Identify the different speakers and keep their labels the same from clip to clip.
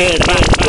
Speaker 1: Goodbye.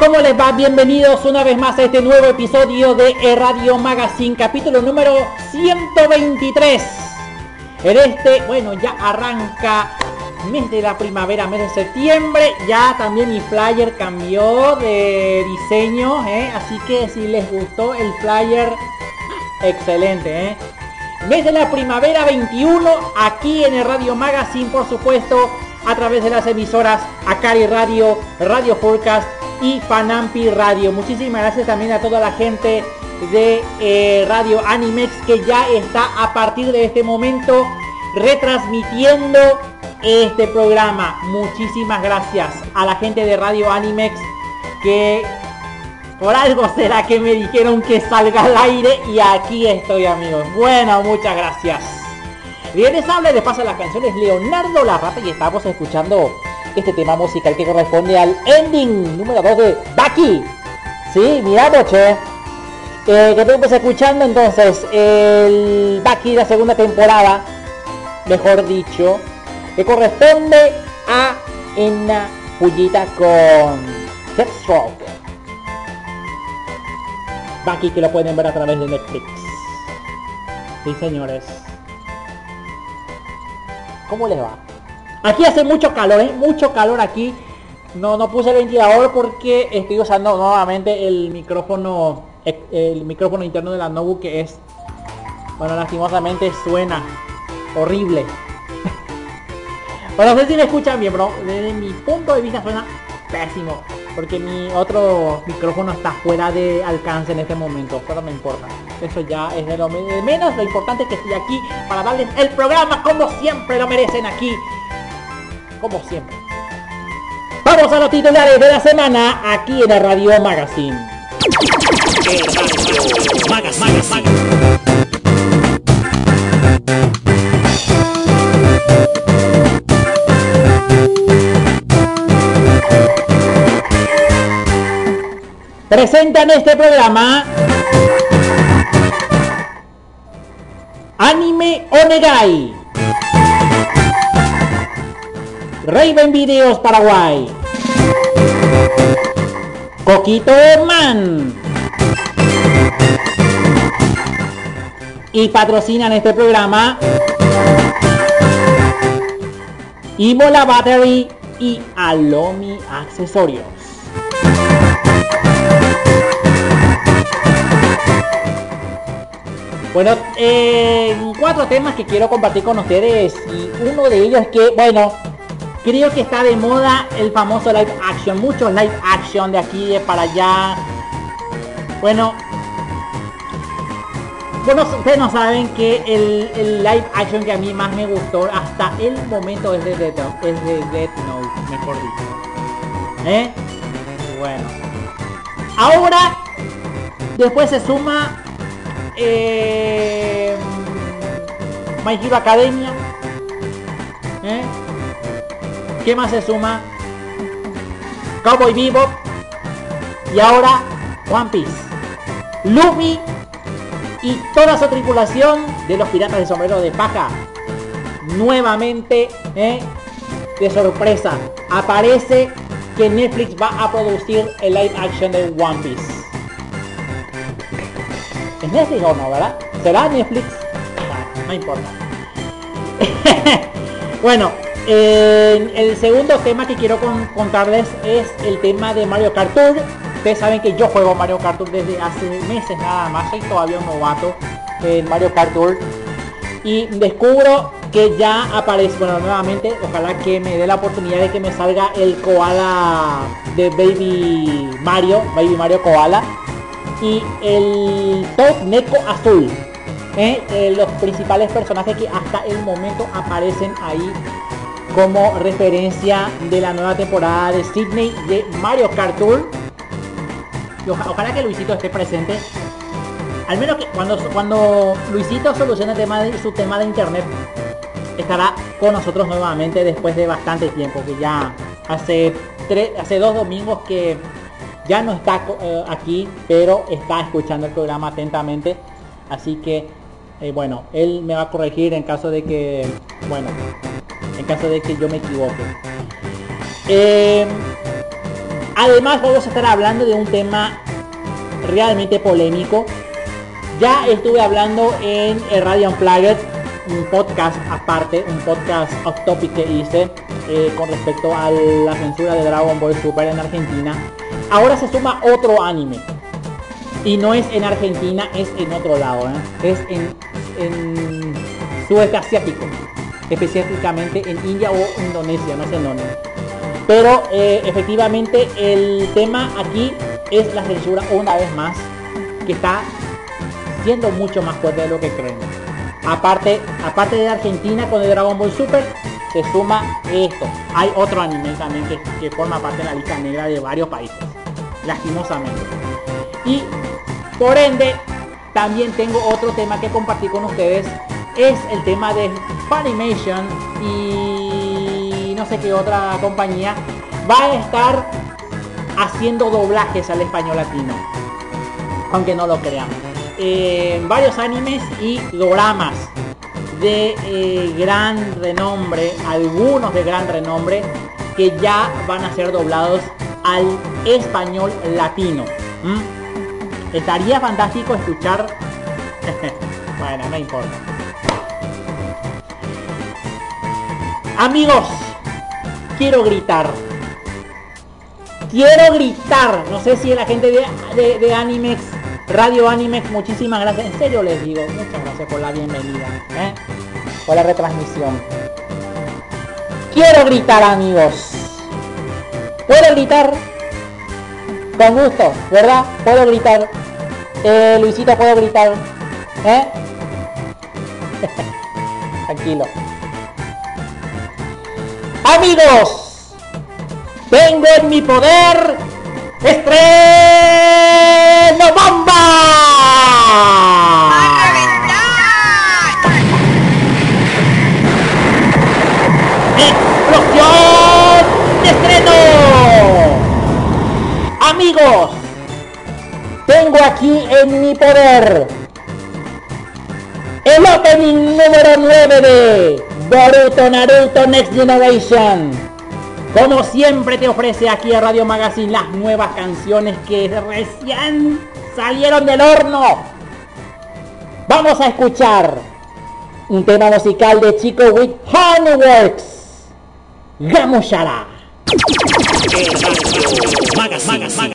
Speaker 1: ¿Cómo les va? Bienvenidos una vez más a este nuevo episodio de Radio Magazine, capítulo número 123. En este, bueno, ya arranca mes de la primavera, mes de septiembre. Ya también mi flyer cambió de diseño, ¿eh? así que si les gustó el flyer, ah, excelente. ¿eh? Mes de la primavera 21, aquí en el Radio Magazine, por supuesto, a través de las emisoras Acari Radio, Radio Forecast y Panampi Radio. Muchísimas gracias también a toda la gente de eh, Radio Animex que ya está a partir de este momento retransmitiendo este programa. Muchísimas gracias a la gente de Radio Animex que por algo será que me dijeron que salga al aire y aquí estoy amigos. Bueno, muchas gracias. Bien, les habla de paso las canciones Leonardo Larrata y estamos escuchando este tema musical que corresponde al ending número 2 de Baki. Sí, mira, che. Eh, que estuvimos escuchando entonces el Baki de la segunda temporada, mejor dicho, que corresponde a Enna Pullita con Deathstroke. Baki que lo pueden ver a través de Netflix. Sí, señores. ¿Cómo les va?
Speaker 2: Aquí hace mucho calor, ¿eh? Mucho calor aquí. No, no puse el ventilador porque estoy usando nuevamente el micrófono, eh, el micrófono interno de la notebook que es, bueno, lastimosamente suena horrible. Bueno, no sé si me escuchan bien, bro. Desde mi punto de vista suena pésimo. Porque mi otro micrófono está fuera de alcance en este momento. Pero no me importa. Eso ya es de lo menos. Lo importante es que estoy aquí para darles el programa como siempre lo merecen aquí. Como siempre. Vamos a los titulares de la semana aquí en el Radio. Magazine. Presentan este programa Anime Onegai Raven Videos Paraguay Coquito Man y patrocinan este programa Imola Battery y Alomi Accesorios. Bueno, eh, cuatro temas que quiero compartir con ustedes y uno de ellos es que, bueno, creo que está de moda el famoso live action, muchos live action de aquí de para allá. Bueno, bueno, ustedes no saben que el, live action que a mí más me gustó hasta el momento es de Death Note, es de Death Note, mejor dicho. ¿Eh? Bueno. Ahora, después se suma eh, My Hero Academia. ¿Eh? ¿Qué más se suma? Cowboy Bebop. Y ahora One Piece. Luffy y toda su tripulación de los piratas de sombrero de paja. Nuevamente, ¿eh? de sorpresa, aparece que Netflix va a producir el live action de One Piece. ¿Es Netflix o no, verdad? ¿Será Netflix? Bueno, no importa. bueno, el segundo tema que quiero con- contarles es el tema de Mario Kart Tour. Ustedes saben que yo juego Mario Kart Tour desde hace meses nada más, soy todavía un novato en Mario Kart Tour. Y descubro que ya aparece, bueno, nuevamente, ojalá que me dé la oportunidad de que me salga el koala de Baby Mario, Baby Mario Koala. Y el Toad Neko Azul. ¿eh? Eh, los principales personajes que hasta el momento aparecen ahí como referencia de la nueva temporada de Sydney de Mario Kart Tour. Ojalá que Luisito esté presente. Al menos que cuando, cuando Luisito solucione tema de, su tema de internet, estará con nosotros nuevamente después de bastante tiempo, que ya hace, tres, hace dos domingos que ya no está eh, aquí, pero está escuchando el programa atentamente. Así que, eh, bueno, él me va a corregir en caso de que, bueno, en caso de que yo me equivoque. Eh, además vamos a estar hablando de un tema realmente polémico. Ya estuve hablando en Radio Unplugged, un podcast aparte, un podcast off topic que hice eh, con respecto a la censura de Dragon Ball Super en Argentina. Ahora se suma otro anime. Y no es en Argentina, es en otro lado. ¿eh? Es en, en sudeste asiático. Específicamente en India o Indonesia, no sé en dónde. Pero eh, efectivamente el tema aquí es la censura una vez más. Que está siendo mucho más fuerte de lo que creen. Aparte, aparte de Argentina con el Dragon Ball Super, se suma esto. Hay otro anime también que, que forma parte de la lista negra de varios países. Lastimosamente. Y por ende, también tengo otro tema que compartir con ustedes. Es el tema de Funimation y no sé qué otra compañía va a estar haciendo doblajes al español latino. Aunque no lo crean. Eh, varios animes y doramas de eh, gran renombre, algunos de gran renombre, que ya van a ser doblados al español latino. ¿Mm? Estaría fantástico escuchar... bueno, no importa. Amigos, quiero gritar. Quiero gritar. No sé si la gente de, de, Animex, Radio Animex, muchísimas gracias. En serio les digo, muchas gracias por la bienvenida. ¿eh? Por la retransmisión. Quiero gritar, amigos. Puedo gritar. Con gusto, ¿verdad? Puedo gritar. Eh, Luisito, puedo gritar. ¿Eh? Tranquilo amigos, tengo en mi poder estreno bomba. ¡Explosión de estreno! Amigos, tengo aquí en mi poder el opening número 9 de Boruto Naruto Next Generation. Como siempre te ofrece aquí a Radio Magazine las nuevas canciones que recién salieron del horno. Vamos a escuchar un tema musical de Chico with Honeyworks. Gamushara.
Speaker 3: Magazine.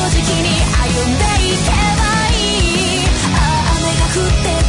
Speaker 1: 正直に歩んでいけばいい。雨が降って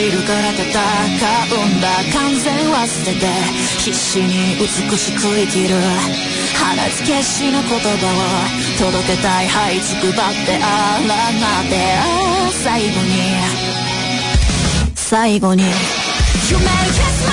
Speaker 1: 散るから戦うんだ完全忘れて必死に美しく生きる鼻付けしの言葉を届けたい這いつくばってあらなって最後に。最後に。夢
Speaker 3: 消す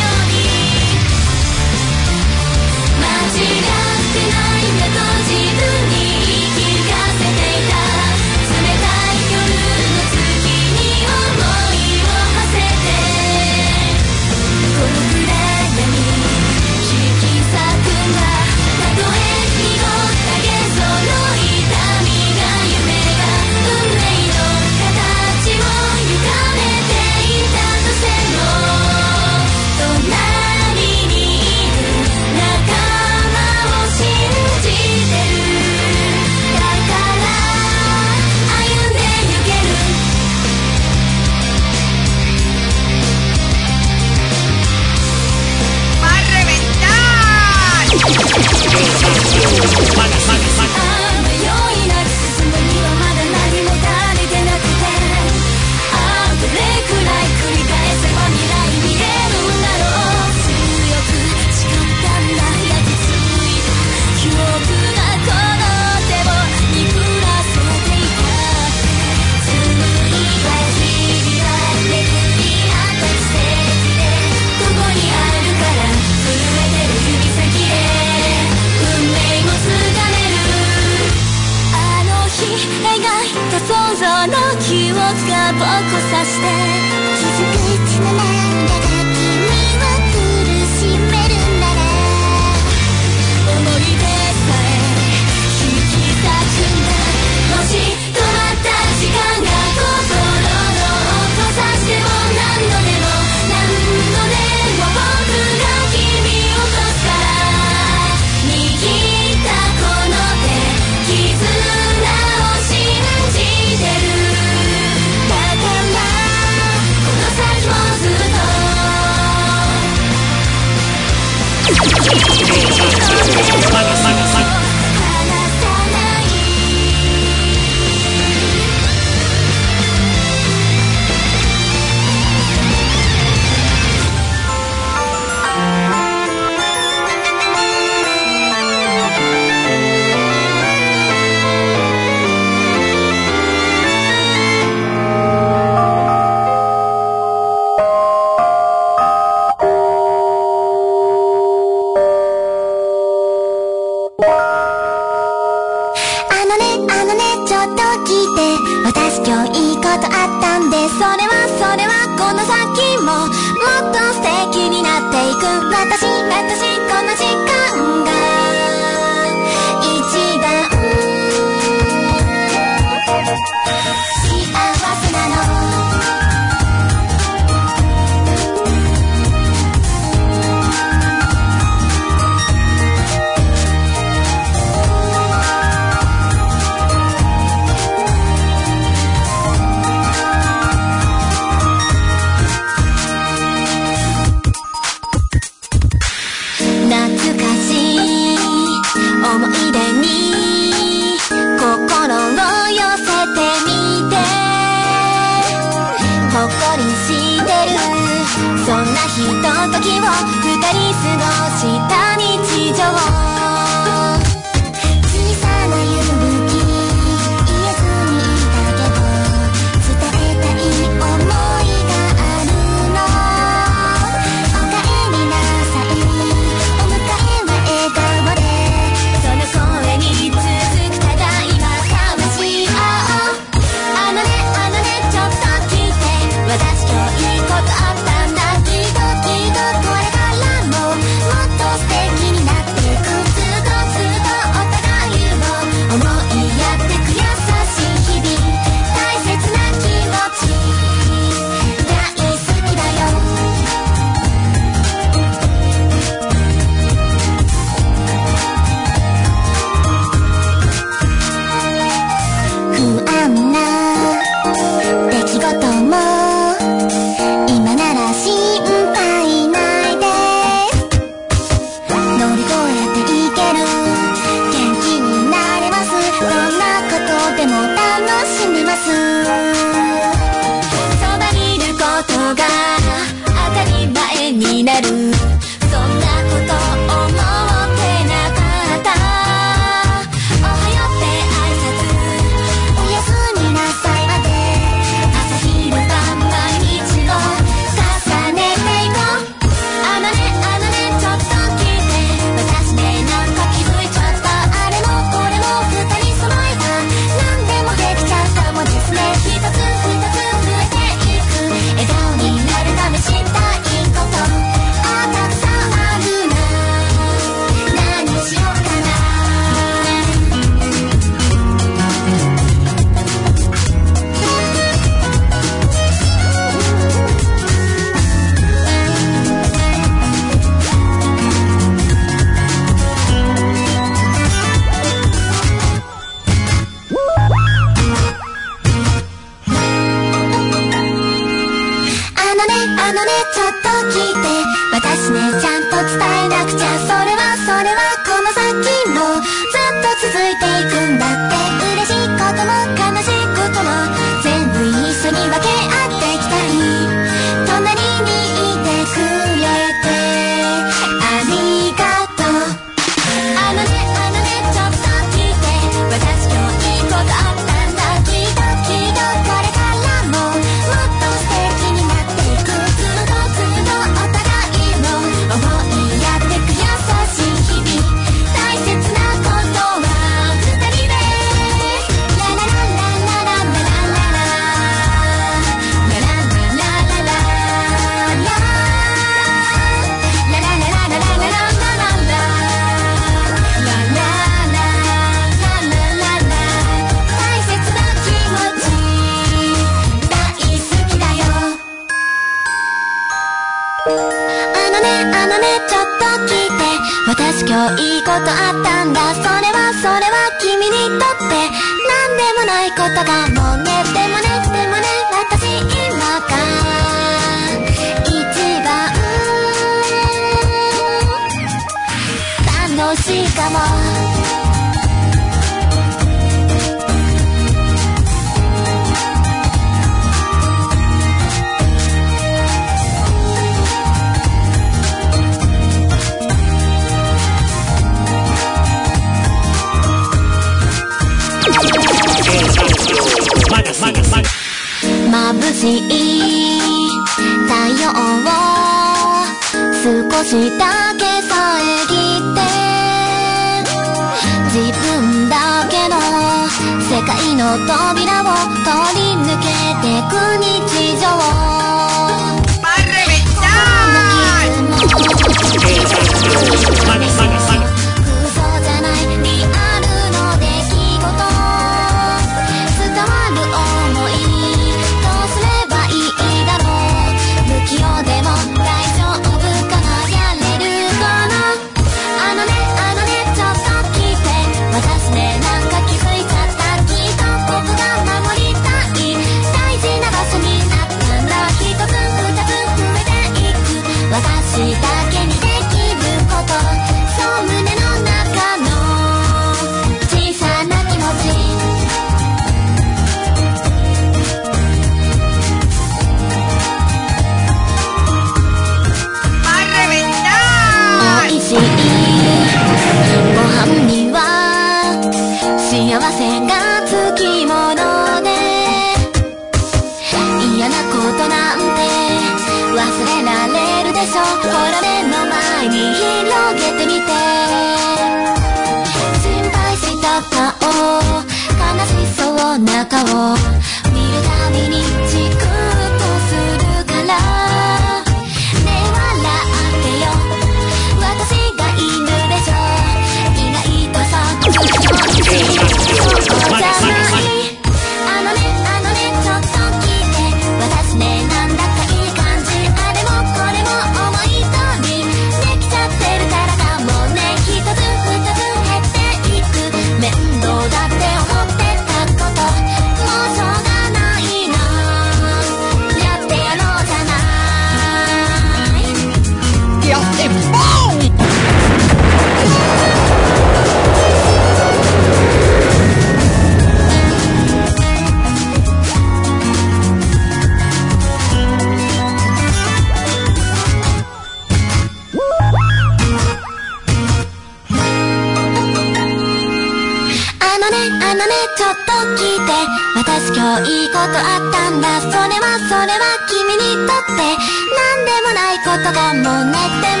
Speaker 3: って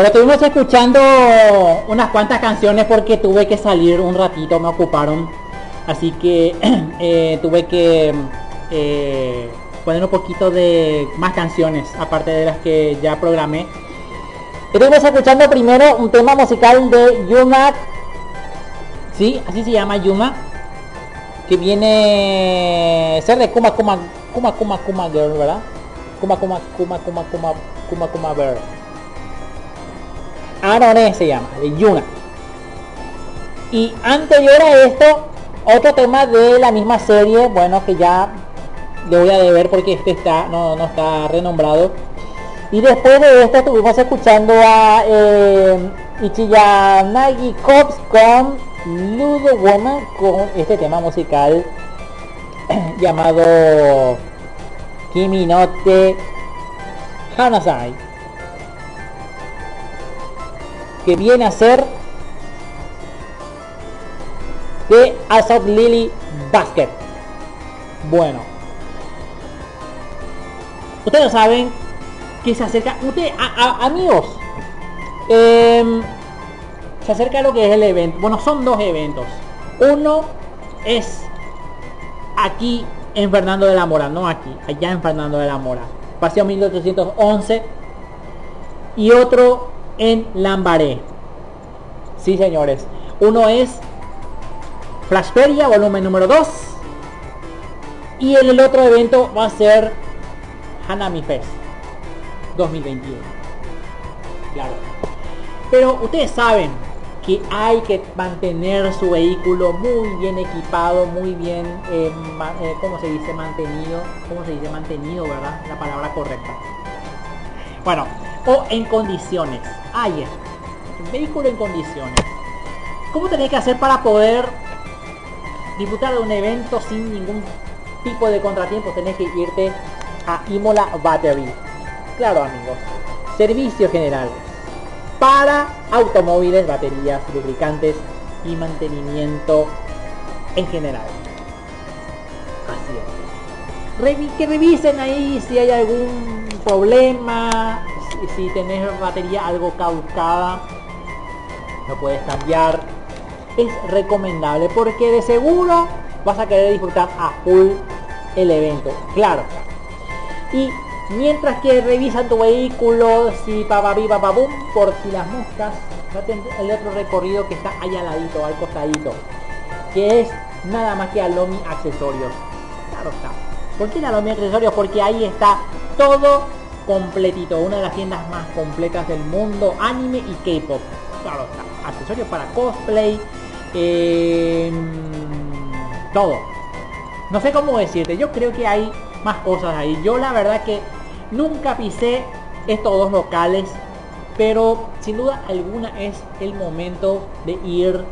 Speaker 2: Bueno, estuvimos escuchando unas cuantas canciones porque tuve que salir un ratito, me ocuparon. Así que eh, tuve que eh, poner un poquito de más canciones, aparte de las que ya programé. Estuvimos escuchando primero un tema musical de Yuma. Sí, así se llama Yuma. Que viene ser de Kuma Kuma Kuma Kuma Kuma Girl, ¿verdad? Kuma Kuma Kuma Kuma Kuma Kuma Kuma Girl. Arone se llama, de Yuna. Y anterior a esto, otro tema de la misma serie, bueno, que ya le voy a deber porque este está, no, no está renombrado. Y después de esto estuvimos escuchando a eh, Cops con Ludo Woman con este tema musical llamado Kimi no te Hanasai que viene a ser de Assault Lily Basket. Bueno, ustedes saben que se acerca, ustedes, a- a- amigos, em, se acerca lo que es el evento. Bueno, son dos eventos. Uno es aquí en Fernando de la Mora, no aquí, allá en Fernando de la Mora, Paseo 1811 y otro en Lambaré. Sí, señores. Uno es Flashperia, volumen número 2. Y en el otro evento va a ser Hanami Fest 2021. Claro. Pero ustedes saben que hay que mantener su vehículo muy bien equipado, muy bien, eh, eh, ¿cómo se dice? Mantenido. ¿Cómo se dice? Mantenido, ¿verdad? La palabra correcta. Bueno, o en condiciones. Ahí está. Vehículo en condiciones. ¿Cómo tenés que hacer para poder disfrutar de un evento sin ningún tipo de contratiempo? Tenés que irte a Imola Battery. Claro amigos. Servicios generales. Para automóviles, baterías, lubricantes y mantenimiento en general. Así es. Que revisen ahí si hay algún problema, si, si tenés batería algo caducada, lo puedes cambiar. Es recomendable porque de seguro vas a querer disfrutar a full el evento. Claro. Y Mientras que revisan tu vehículo, si papapi papabum, por si las moscas, el otro recorrido que está ahí al ladito, al costadito, que es nada más que Alomi Accesorios. Claro está. ¿Por qué Alomi Accesorios? Porque ahí está todo completito, una de las tiendas más completas del mundo, anime y K-pop. Claro. Accesorios para cosplay, eh, todo. No sé cómo decirte, yo creo que hay más cosas ahí. Yo la verdad que nunca pisé estos dos locales, pero sin duda alguna es el momento de ir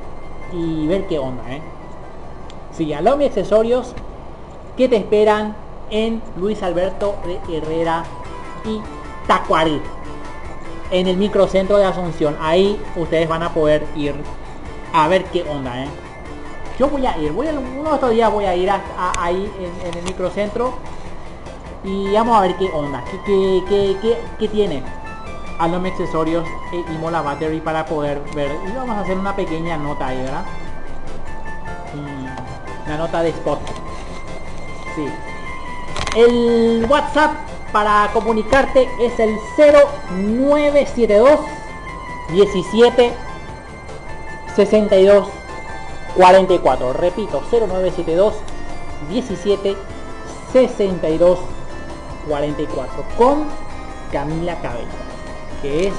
Speaker 2: y ver qué onda, ¿eh? Sí, Alomi Accesorios que te esperan en Luis Alberto de Herrera y Tacuarí en el microcentro de Asunción. Ahí ustedes van a poder ir a ver qué onda, ¿eh? Yo voy a ir, voy a, uno de estos días voy a ir a, ahí en, el microcentro y vamos a ver qué onda, qué, qué, qué, qué- qué tiene Alome Accesorios e Imola Battery para poder ver. Y vamos a hacer una pequeña nota ahí, ¿verdad? Una nota de spot. Sí. El WhatsApp para comunicarte es el 0972 17 62 44. Repito, 0972 17 62 44 con Camila Cabello, que es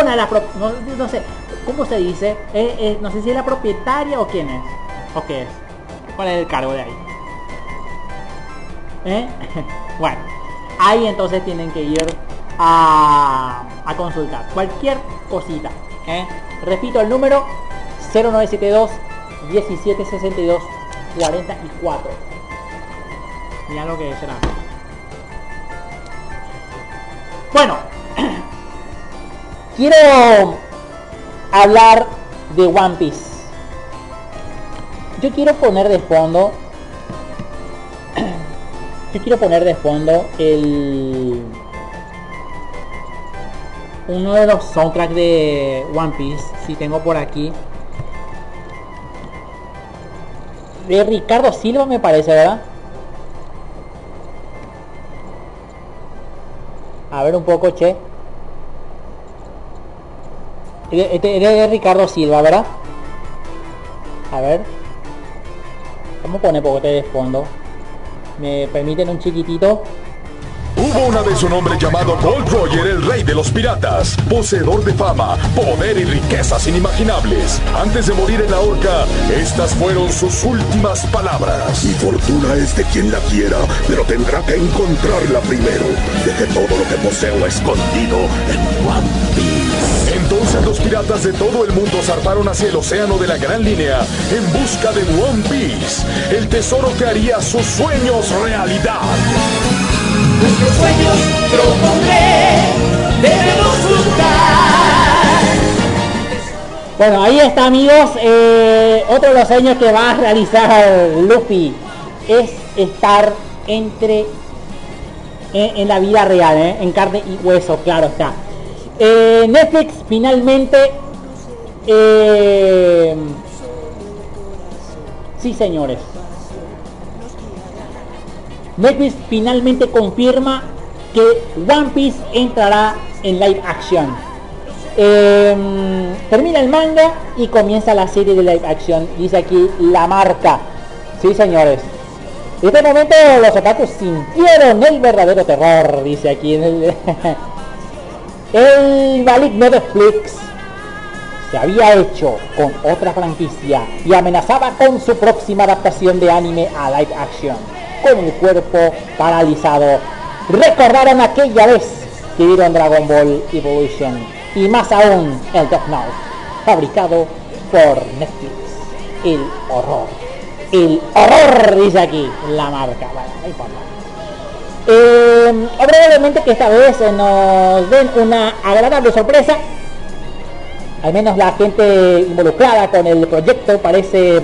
Speaker 2: una de las no, no sé, ¿cómo se dice? Eh, eh, no sé si es la propietaria o quién es. ¿O qué es? ¿Cuál es el cargo de ahí? ¿Eh? bueno, ahí entonces tienen que ir a, a consultar cualquier cosita. ¿eh? Repito el número 0972 1762 44. Mira lo que será. Bueno, quiero hablar de One Piece. Yo quiero poner de fondo quiero poner de fondo el uno de los soundtracks de One Piece si tengo por aquí. De Ricardo Silva me parece verdad a ver un poco che. Este es de Ricardo Silva verdad a ver. ¿Cómo pone poco de fondo? ¿Me permiten un chiquitito?
Speaker 4: Hubo una vez un hombre llamado Gold Roger, el rey de los piratas, poseedor de fama, poder y riquezas inimaginables. Antes de morir en la horca, estas fueron sus últimas palabras.
Speaker 5: Mi fortuna es de quien la quiera, pero tendrá que encontrarla primero. Deje todo lo que poseo escondido en One Piece.
Speaker 4: Entonces los piratas de todo el mundo zarparon hacia el océano de la Gran Línea en busca de One Piece, el tesoro que haría sus sueños realidad.
Speaker 1: Nuestros sueños propondré, debemos luchar.
Speaker 2: Bueno, ahí está amigos. eh, otro de los sueños que va a realizar Luffy es estar entre en, en la vida real, ¿eh? en carne y hueso, claro está. Eh, Netflix finalmente... eh, sí señores. Netflix finalmente confirma que One Piece entrará en live action. Eh, termina el manga y comienza la serie de live action. Dice aquí la marca. Sí, señores. Este momento los otakus sintieron el verdadero terror, dice aquí en el... el maligno de Netflix se había hecho con otra franquicia y amenazaba con su próxima adaptación de anime a live action, con el cuerpo paralizado. Recordaron aquella vez que vieron Dragon Ball Evolution y más aún el Death Note, fabricado por Netflix. El horror. El horror, dice aquí la marca. Bueno. Eh, probablemente que esta vez nos den una agradable sorpresa. Al menos la gente involucrada con el proyecto parece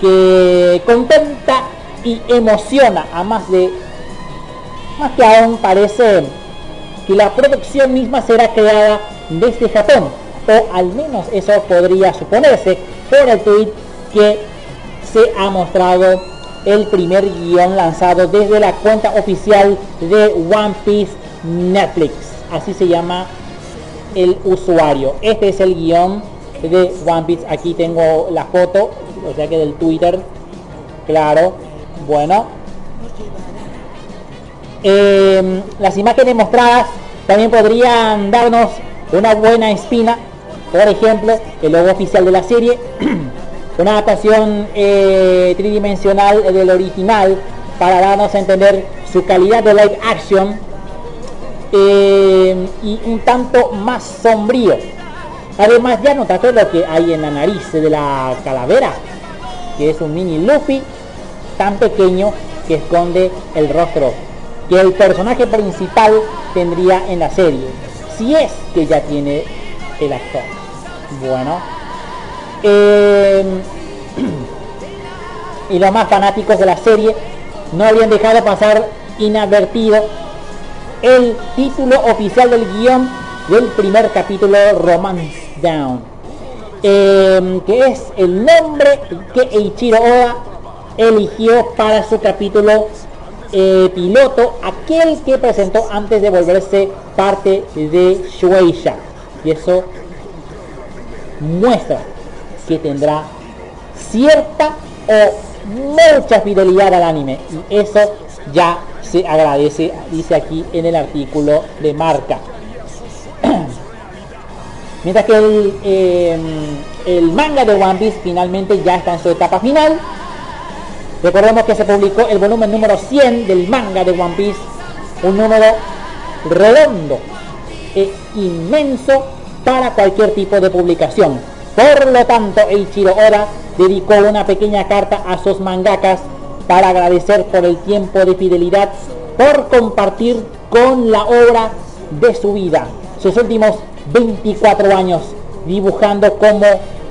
Speaker 2: que contenta y emociona a más de más que aún parece que la producción misma será creada desde Japón o al menos eso podría suponerse por el tweet que se ha mostrado el primer guion lanzado desde la cuenta oficial de One Piece Netflix. Así se llama el usuario. Este es el guion de One Piece. Aquí tengo la foto, o sea que del Twitter. Claro. Bueno. Eh, las imágenes mostradas también podrían darnos una buena espina. Por ejemplo, el logo oficial de la serie. una adaptación eh, tridimensional del original para darnos a entender su calidad de live action eh, y un tanto más sombrío. Además ya notaste lo que hay en la nariz de la calavera, que es un mini Luffy tan pequeño que esconde el rostro que el personaje principal tendría en la serie, si es que ya tiene el actor. Bueno, eh, y los más fanáticos de la serie no habían dejado pasar inadvertido el título oficial del guion del primer capítulo Romance Down, eh, que es el nombre que Eiichiro Oda eligió para su capítulo eh, piloto, aquel que presentó antes de volverse parte de Shueisha. Y eso muestra que tendrá cierta o mucha fidelidad al anime. Y eso ya se agradece, dice aquí en el artículo de marca. Mientras que el, eh, el manga de One Piece finalmente ya está en su etapa final. Recordemos que se publicó el volumen número 100 del manga de One Piece, un número redondo e inmenso para cualquier tipo de publicación. Por lo tanto, Eiichiro Oda dedicó una pequeña carta a sus mangakas para agradecer por el tiempo de fidelidad, por compartir con la obra de su vida, sus últimos 24 años dibujando como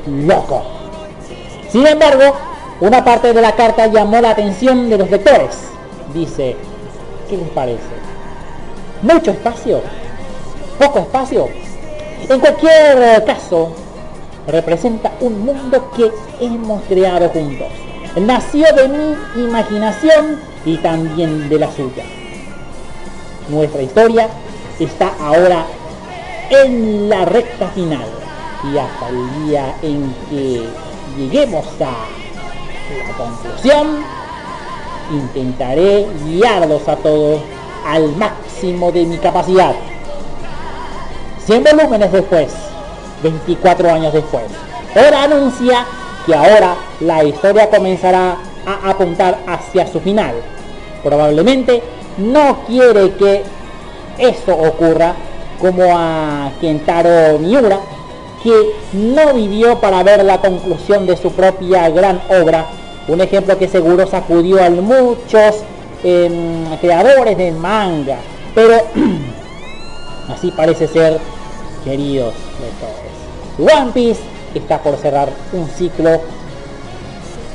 Speaker 2: loco. Sin embargo, una parte de la carta llamó la atención de los lectores. Dice, ¿qué les parece? ¿Mucho espacio? ¿Poco espacio? En cualquier caso, representa un mundo que hemos creado juntos. Nació de mi imaginación y también de la suya. Nuestra historia está ahora en la recta final y hasta el día en que lleguemos a la conclusión, intentaré guiarlos a todos al máximo de mi capacidad. 100 volúmenes después, 24 años después. Ahora anuncia que ahora la historia comenzará a apuntar hacia su final. Probablemente no quiere que eso ocurra como a Kentaro Miura, que no vivió para ver la conclusión de su propia gran obra. Un ejemplo que seguro sacudió a muchos eh, creadores de manga. Pero así parece ser, queridos lectores. One Piece está por cerrar un ciclo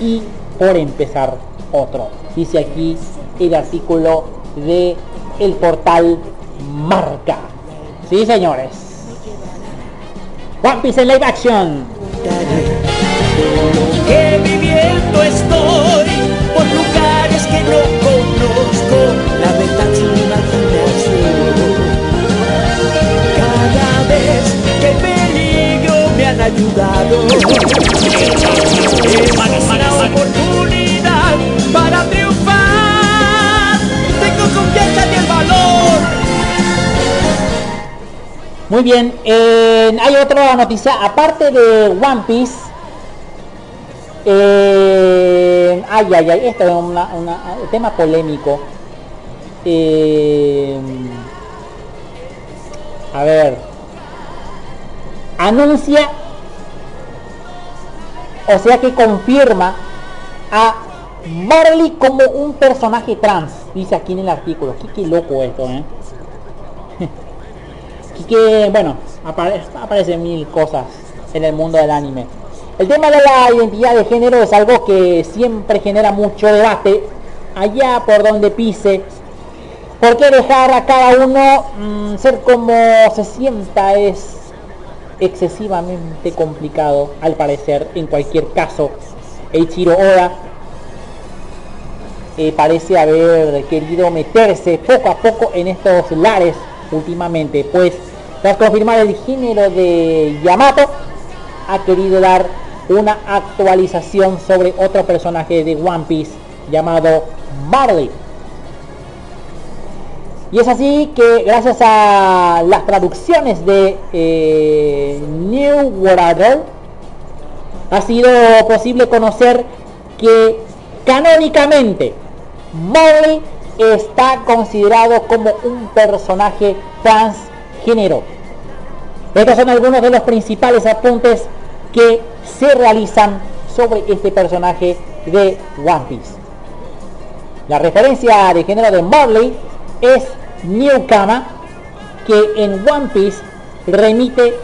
Speaker 2: y por empezar otro. Dice aquí el artículo de el portal Marca. Sí, señores. One Piece en live action.
Speaker 6: que viviendo estoy por lugares que no conozco, ayudado, es una oportunidad para triunfar. Tengo confianza en el valor.
Speaker 2: Muy bien, eh, hay otra noticia, aparte de One Piece. eh, ay, ay, ay, esto es un tema polémico. Eh, a ver, anuncia, o sea que confirma a Marley como un personaje trans, dice aquí en el artículo. Qué, loco esto, ¿eh? que bueno apare- aparecen mil cosas en el mundo del anime el tema de la identidad de género es algo que siempre genera mucho debate allá por donde pise ¿Por qué dejar a cada uno mm, ser como se sienta? Es excesivamente complicado, al parecer, en cualquier caso. Eiichiro Oda eh, parece haber querido meterse poco a poco en estos lares últimamente, pues tras confirmar el género de Yamato, ha querido dar una actualización sobre otro personaje de One Piece llamado Marley. Y es así que gracias a las traducciones de eh, New World ha sido posible conocer que canónicamente Marley está considerado como un personaje transgénero. Estos son algunos de los principales apuntes que se realizan sobre este personaje de One Piece. La referencia de género de Marley es Newkama, que en One Piece remite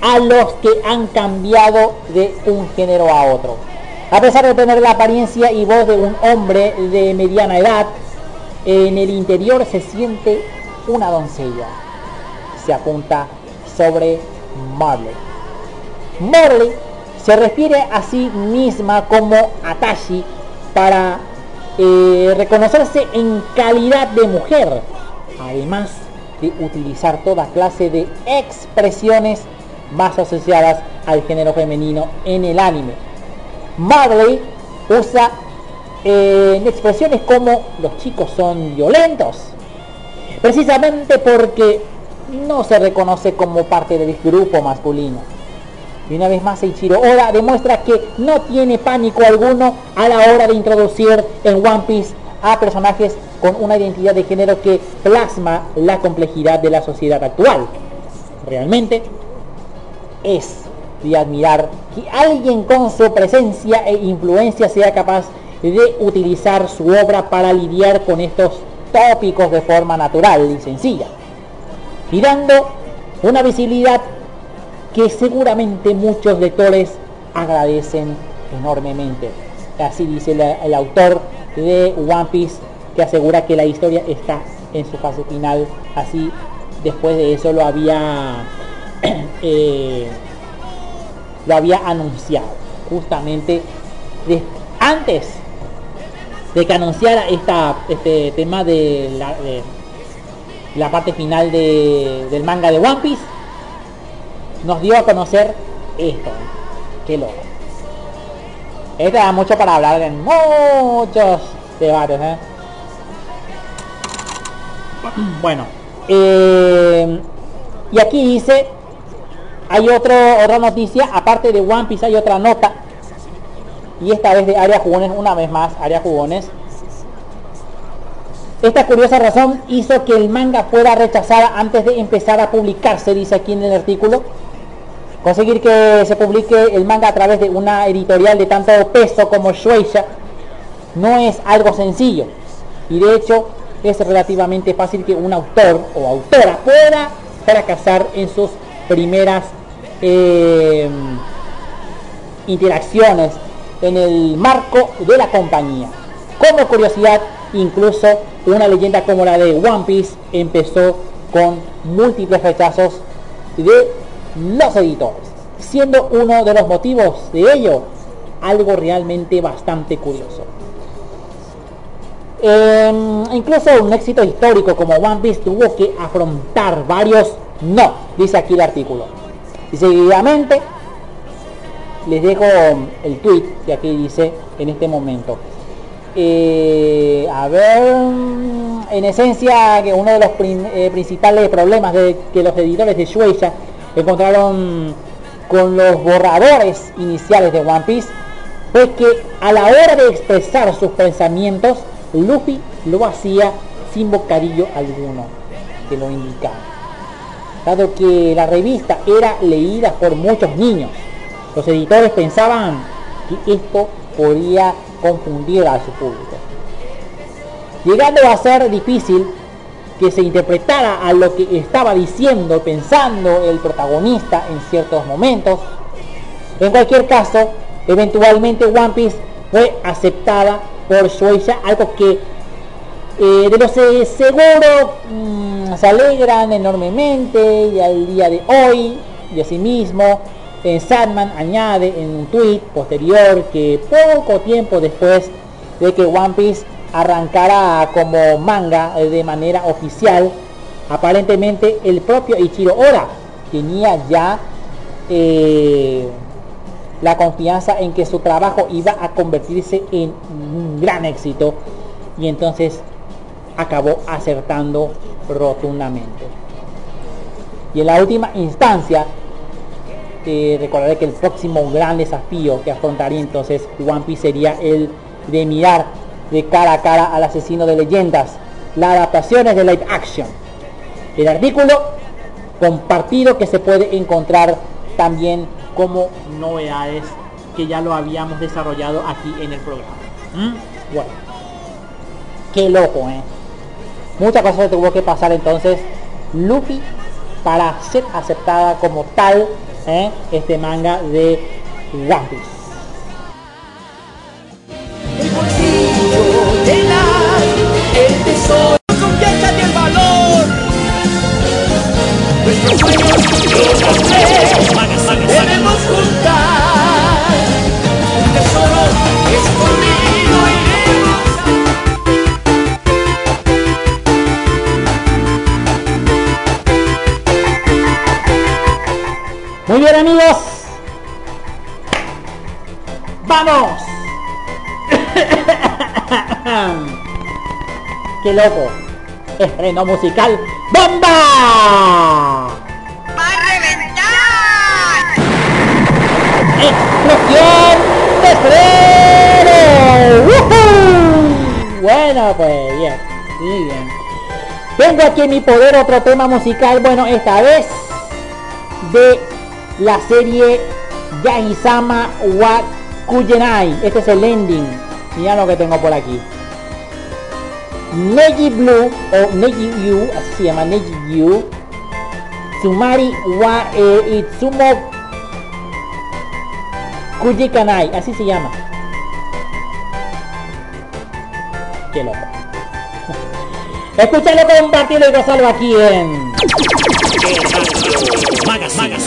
Speaker 2: a los que han cambiado de un género a otro. A pesar de tener la apariencia y voz de un hombre de mediana edad, en el interior se siente una doncella. Se apunta sobre Marley. Marley se refiere a sí misma como Atashi para eh, reconocerse en calidad de mujer, además de utilizar toda clase de expresiones más asociadas al género femenino en el anime. Marley usa eh, expresiones como los chicos son violentos, precisamente porque no se reconoce como parte del grupo masculino. Y una vez más Eiichiro Oda demuestra que no tiene pánico alguno a la hora de introducir en One Piece a personajes con una identidad de género que plasma la complejidad de la sociedad actual. Realmente es de admirar que alguien con su presencia e influencia sea capaz de utilizar su obra para lidiar con estos tópicos de forma natural y sencilla, y dando una visibilidad que seguramente muchos lectores agradecen enormemente. Así dice el autor de One Piece, que asegura que la historia está en su fase final. Así, después de eso lo había eh, lo había anunciado justamente antes de que anunciara este tema de la, parte final de- del manga de One Piece nos dio a conocer esto qué loco esto da mucho para hablar en muchos debates ¿eh? bueno eh, y aquí dice hay otro, otra noticia, aparte de One Piece hay otra nota. Y esta vez de Área Jugones, una vez más, Área Jugones. Esta curiosa razón hizo que el manga fuera rechazada antes de empezar a publicarse, dice aquí en el artículo. Conseguir que se publique el manga a través de una editorial de tanto peso como Shueisha no es algo sencillo. Y de hecho es relativamente fácil que un autor o autora pueda fracasar en sus primeras eh, interacciones en el marco de la compañía. Como curiosidad, incluso una leyenda como la de One Piece empezó con múltiples rechazos de los editores, siendo uno de los motivos de ello algo realmente bastante curioso. Eh, incluso un éxito histórico como One Piece tuvo que afrontar varios no, dice aquí el artículo. Y seguidamente les dejo el tweet que aquí dice en este momento. Eh, a ver, en esencia que uno de los prin- eh, principales problemas de que los editores de Shueisha encontraron con los borradores iniciales de One Piece fue que a la hora de expresar sus pensamientos, Luffy lo hacía sin bocadillo alguno que lo indicaba. Dado que la revista era leída por muchos niños, los editores pensaban que esto podía confundir a su público. Llegando a ser difícil que se interpretara a lo que estaba diciendo, pensando el protagonista en ciertos momentos. En cualquier caso, eventualmente One Piece fue aceptada por Shueisha, algo que eh, de los seguro mm, se alegran enormemente y al día de hoy y asimismo eh, Sandman añade en un tweet posterior que poco tiempo después de que One Piece arrancara como manga eh, de manera oficial. Aparentemente el propio Ichiro Ora tenía ya eh, la confianza en que su trabajo iba a convertirse en un gran éxito y entonces acabó acertando rotundamente. Y en la última instancia, eh, recordaré que el próximo gran desafío que afrontaría entonces One Piece sería el de mirar de cara a cara al asesino de leyendas, las adaptaciones de live action. El artículo compartido que se puede encontrar también como novedades que ya lo habíamos desarrollado aquí en el programa. ¿Mm? Bueno, qué loco, ¿eh? Muchas cosas tuvo que pasar entonces Luffy para ser aceptada como tal ¿eh? este manga de One
Speaker 6: soy. Conviértete en valor. Nuestros sueños y los debemos juntar. Un tesoro escondido iremos.
Speaker 2: Muy bien amigos. ¡Vamos! qué loco. Estreno musical. ¡Bomba!
Speaker 7: ¡Va a reventar!
Speaker 2: ¡Explosión de estreno! ¡Woohoo! Bueno, pues bien, muy bien. Tengo aquí en mi poder otro tema musical, bueno, esta vez de la serie Yahisama Wakuyenai. Este es el ending. Mira lo que tengo por aquí. Neji Blue o Neji Yu, así se llama Neji Yu, Sumari wa e Itsumo Kujikanai, así se llama. Qué loco. Escúchalo, compartirlo y gozarlo aquí en.
Speaker 3: Magas, magas.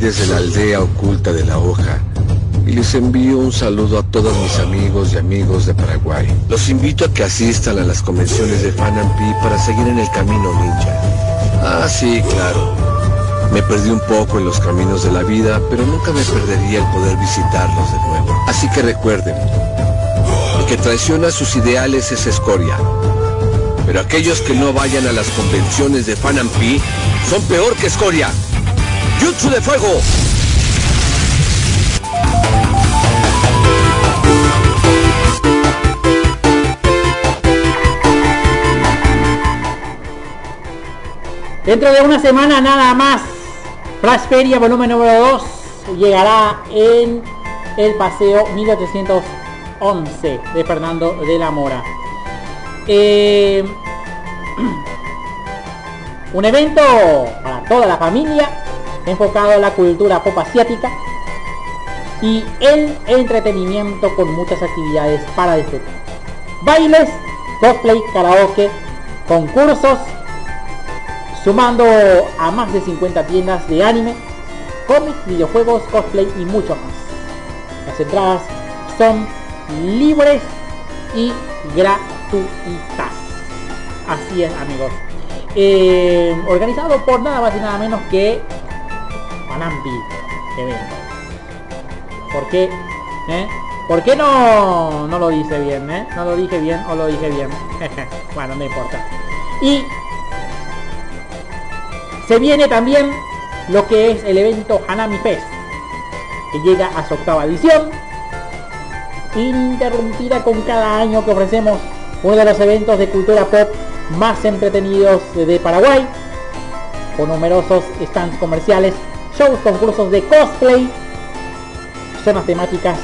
Speaker 8: Desde la aldea oculta de la hoja. Y les envío un saludo a todos mis amigos y amigos de Paraguay. Los invito a que asistan a las convenciones de Fanampi para seguir en el camino ninja. Ah, sí, claro. Me perdí un poco en los caminos de la vida, pero nunca me perdería el poder visitarlos de nuevo. Así que recuerden, el que traiciona sus ideales es escoria. Pero aquellos que no vayan a las convenciones de Fanampi son peor que escoria. ¡Jutsu de fuego!
Speaker 2: Dentro de una semana nada más, Flash Feria volumen número 2 llegará en el paseo 1811 de Fernando de la Mora. Eh, un evento para toda la familia, enfocado a la cultura pop asiática y el entretenimiento con muchas actividades para disfrutar. Bailes, cosplay, karaoke, concursos, sumando a más de 50 tiendas de anime, cómics, videojuegos, cosplay y mucho más. Las entradas son libres y gratuitas. Así es amigos. Eh, organizado por nada más y nada menos que Panampi Evento. ¿Por qué? ¿Eh? ¿Por qué no, no lo dice bien? ¿eh? No lo dije bien o lo dije bien. bueno, no importa. Y se viene también lo que es el evento Hanami Fest, que llega a su octava edición, interrumpida con cada año que ofrecemos uno de los eventos de cultura pop más entretenidos de Paraguay, con numerosos stands comerciales, shows, concursos de cosplay, zonas temáticas,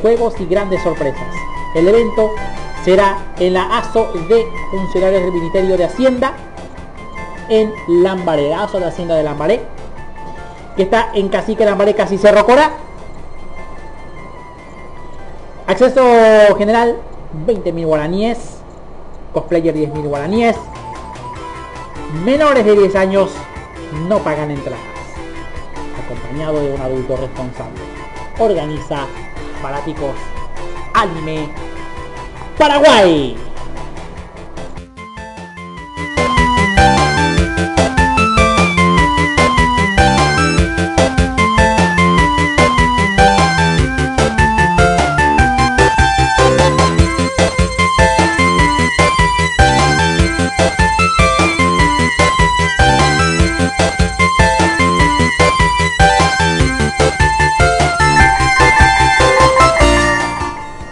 Speaker 2: juegos y grandes sorpresas. El evento será en la ASO de Funcionarios del Ministerio de Hacienda en Lambaré, la ASO de Hacienda de Lambaré, que está en Cacique Lambaré, casi Cerro Corá. Acceso general 20.000 guaraníes, cosplayer 10.000 guaraníes. Menores de 10 años no pagan entradas. De un adulto responsable. Organiza Fanáticos Anime Paraguay.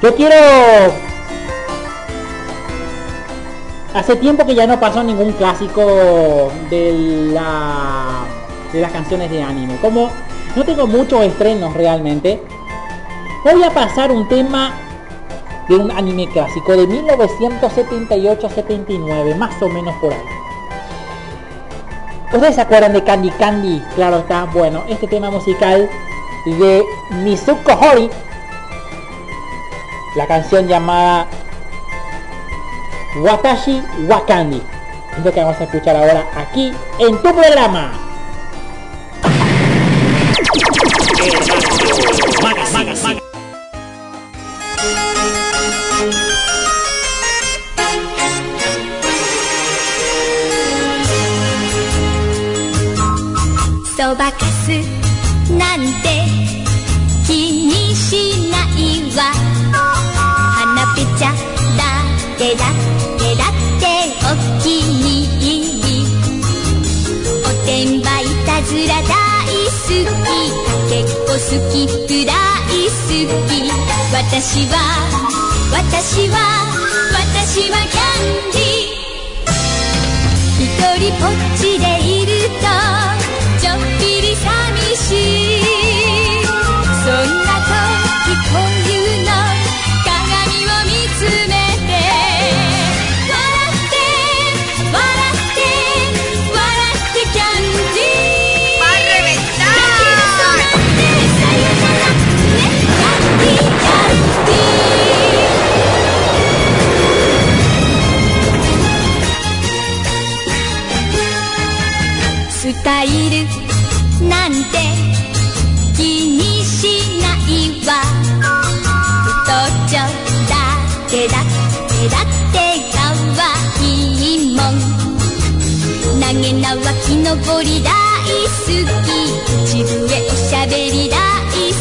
Speaker 2: Yo quiero... Hace tiempo que ya no pasó ningún clásico de la de las canciones de anime. Como no tengo muchos estrenos realmente, voy a pasar un tema de un anime clásico de 1978-79, más o menos por ahí. ¿Ustedes se acuerdan de Candy Candy? Claro está. Bueno, este tema musical de Mizuko Hori la canción llamada Watashi Wakandi. Es lo que vamos a escuchar ahora aquí en tu programa.
Speaker 9: つら大好き。結構好き。くらい好き。私は私は私はキャンディ一人ぽっちでいるとちょっぴり寂しい。タイルなんて気にしないわ。太っちょだけだけだってかわいいもん。投げ縄木登り大好き。口笛おしゃべり大好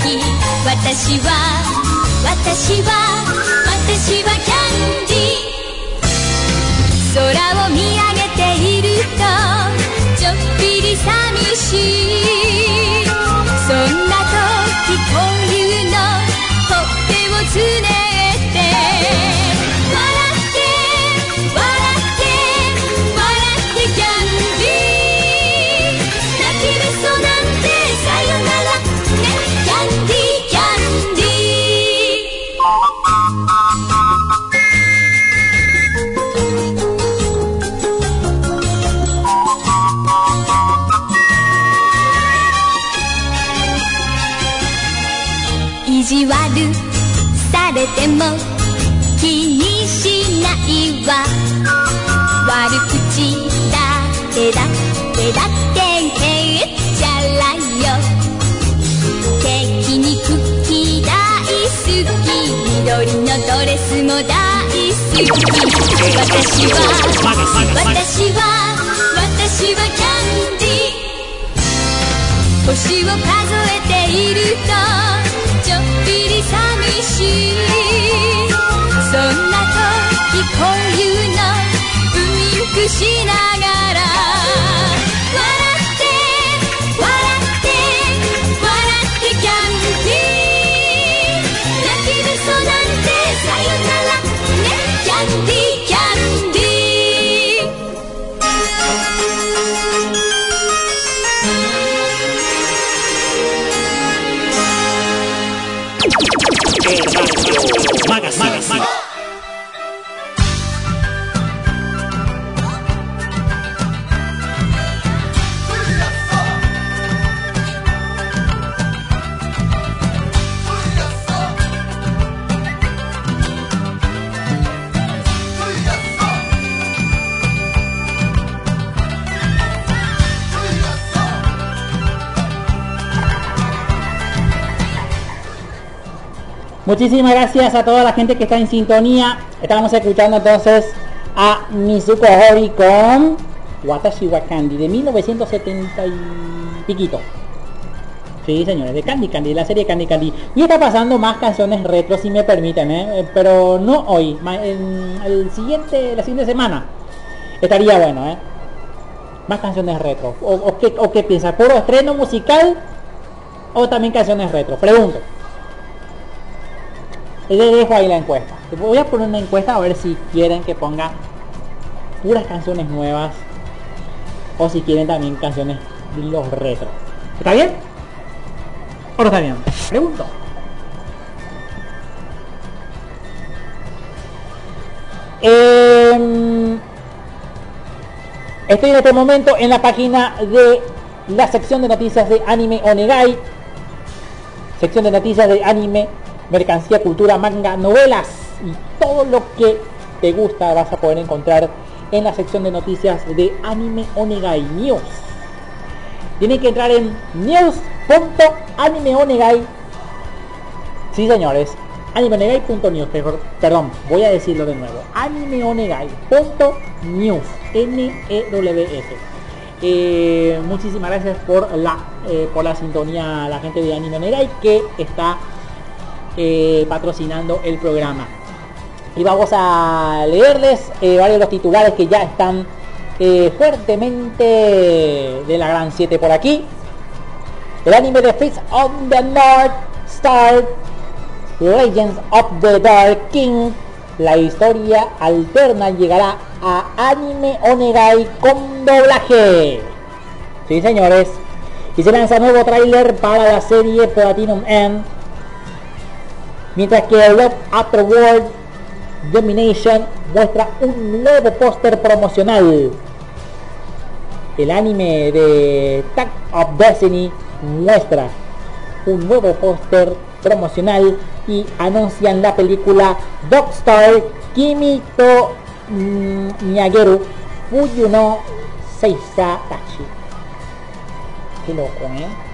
Speaker 9: き。私は私は私はキャンディー。空を見上げているとしい。そんな時こういうのとってもつねも気にしないわ。悪口だってだってだってへっちゃらよ。ケーキにクッキー大好き緑のドレスも大好き。私は私は私はキャンディー。星を数えているとちょっぴりしそんな時こういうのウインクしながら。
Speaker 2: Muchísimas gracias a toda la gente que está en sintonía. Estamos escuchando entonces a Mizuko Hori con Watashi wa Candy de 1970 y piquito. Sí, señores, de Candy Candy, la serie Candy Candy. Y está pasando más canciones retro, si me permiten, ¿eh? Eh, pero no hoy, en el siguiente, la siguiente semana. Estaría bueno, ¿eh? Más canciones retro. ¿O, o qué, o qué piensa? ¿Puro estreno musical o también canciones retro? Pregunto. Les dejo ahí la encuesta. Voy a poner una encuesta a ver si quieren que ponga puras canciones nuevas o si quieren también canciones de los retro. ¿Está bien? ¿O no está bien? Pregunto. Em, estoy en este momento en la página de la sección de noticias de Anime Onegai. Sección de noticias de anime, mercancía, cultura, manga, novelas y todo lo que te gusta vas a poder encontrar en la sección de noticias de Anime Onegai News. Tienen que entrar en news.animeonegai. Sí, señores. Animeonegai.news. Perdón, voy a decirlo de nuevo. Animeonegai.news. N-E-W-S. eh, muchísimas gracias por la eh, por la sintonía a la gente de Anime Negai que está eh, patrocinando el programa. Y vamos a leerles eh, varios de los titulares que ya están eh, fuertemente de la Gran 7 por aquí. El anime de Fist on the North Star Legends of the Dark King. La historia alterna llegará a Anime Onegai con doblaje. Sí, señores. Y se lanza nuevo tráiler para la serie Platinum End. Mientras que Love Afterworld Domination muestra un nuevo póster promocional. El anime de Tag of Destiny muestra un nuevo póster promocional y anuncian la película Dogstar Kimito Miyageru Fuyu no Seisa Tachi. Qué loco, ¿eh?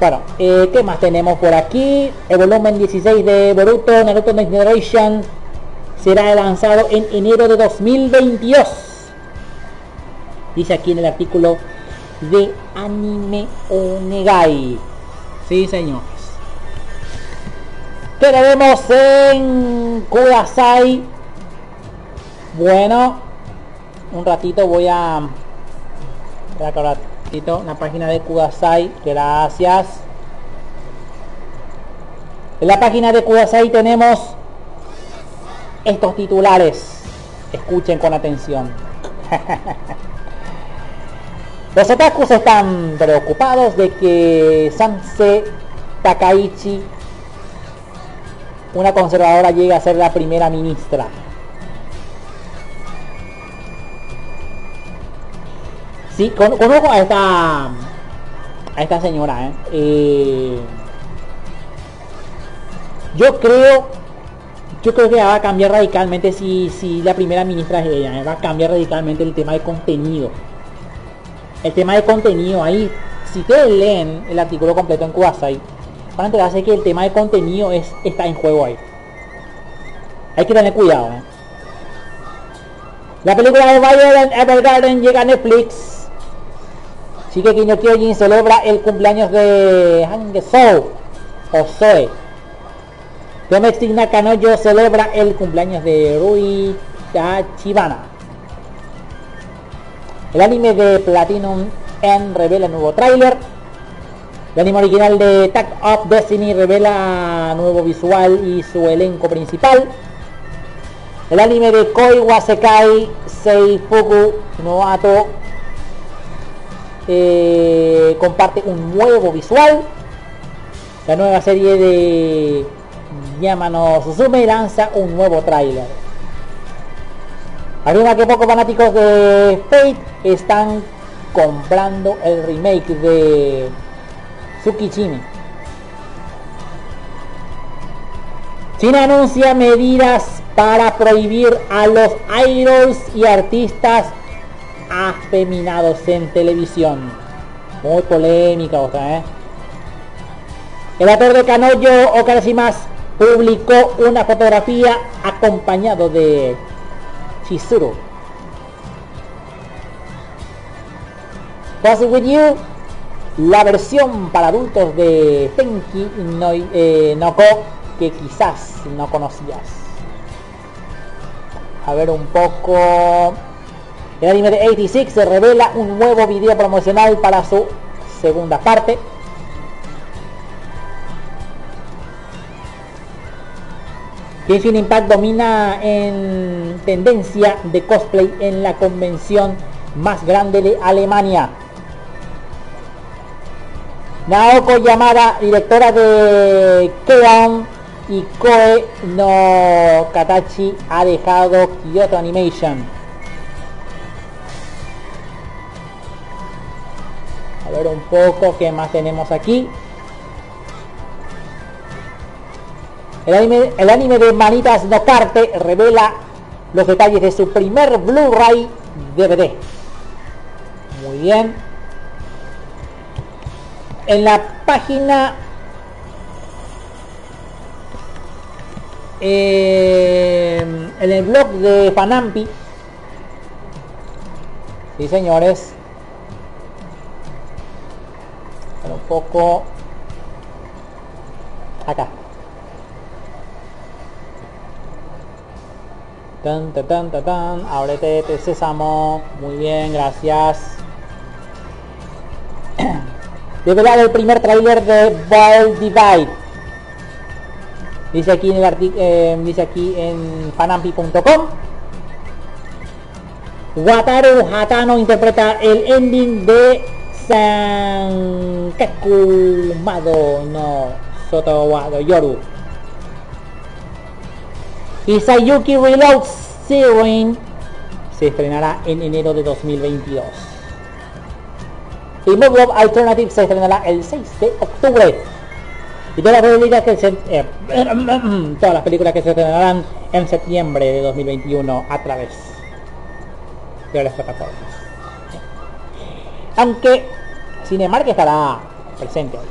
Speaker 2: Bueno, eh, ¿qué más tenemos por aquí? El volumen 16 de Boruto Naruto Next Generation será lanzado en enero de 2022. Dice aquí en el artículo de Anime Onegai. Sí, señores. ¿Qué tenemos en Kudasai? Bueno, un ratito voy a... Espera que un ratito, la página de Kudasai. Gracias. En la página de Kudasai tenemos estos titulares. Escuchen con atención. Los otakus están preocupados de que Sanse Takaichi, una conservadora, llegue a ser la primera ministra. Sí, con- conozco a esta a esta señora, ¿eh? Eh, yo creo yo creo que va a cambiar radicalmente si, si la primera ministra es ella, ¿eh? va a cambiar radicalmente el tema de contenido. El tema de contenido ahí, si ustedes leen el artículo completo en Kudasai, van a enterarse que el tema de contenido es, está en juego ahí. Hay que tener cuidado. La película de Violet Evergarden llega a Netflix. Shigeki no Kyojin celebra el cumpleaños de Hangesou o Zoe. Domestic Nakanoyo celebra el cumpleaños de Rui Tachibana. El anime de Platinum End revela nuevo tráiler. El anime original de Tag of Destiny revela nuevo visual y su elenco principal. El anime de Koi Wasekai Seifuku no Ato comparte un nuevo visual. La nueva serie de Yamano Suzume lanza un nuevo tráiler. Afirma que pocos fanáticos de Fate están comprando el remake de Tsukishimi. China anuncia medidas para prohibir a los idols y artistas afeminados en televisión. Muy polémica otra, ¿eh? El actor de Kanoyo Okarashimas publicó una fotografía acompañado de Chizuru. What's With You, la versión para adultos de Tenki no, eh, Noko que quizás no conocías. A ver un poco. El anime de 86 se revela un nuevo video promocional para su segunda parte. Genshin Impact domina en tendencia de cosplay en la convención más grande de Alemania. Naoko Yamada, directora de Keon y Koe no Katachi, ha dejado Kyoto Animation. A ver un poco qué más tenemos aquí. El anime, de Manitas no Carte revela los detalles de su primer Blu-ray DVD. Muy bien. En la página eh, en el blog de Fanampi Sí, señores. Un poco... Acá. Tan, tan, tan, tan, tan. Ábrete, te sésamo. Muy bien, gracias. Revelado el primer tráiler de Ball Divide. Dice aquí en el artículo, dice aquí en panampi.com. Wataru Hatano interpreta el ending de Sankaku Mado no Soto Wado Yoru. Y Sayuki Reload Siren se estrenará en enero de 2022. Y Move Alternative se estrenará el 6 de octubre. Y todas las películas que se, eh, todas las películas que se estrenarán en septiembre de 2021 a través de las plataformas. Aunque Cinemark estará presente hoy.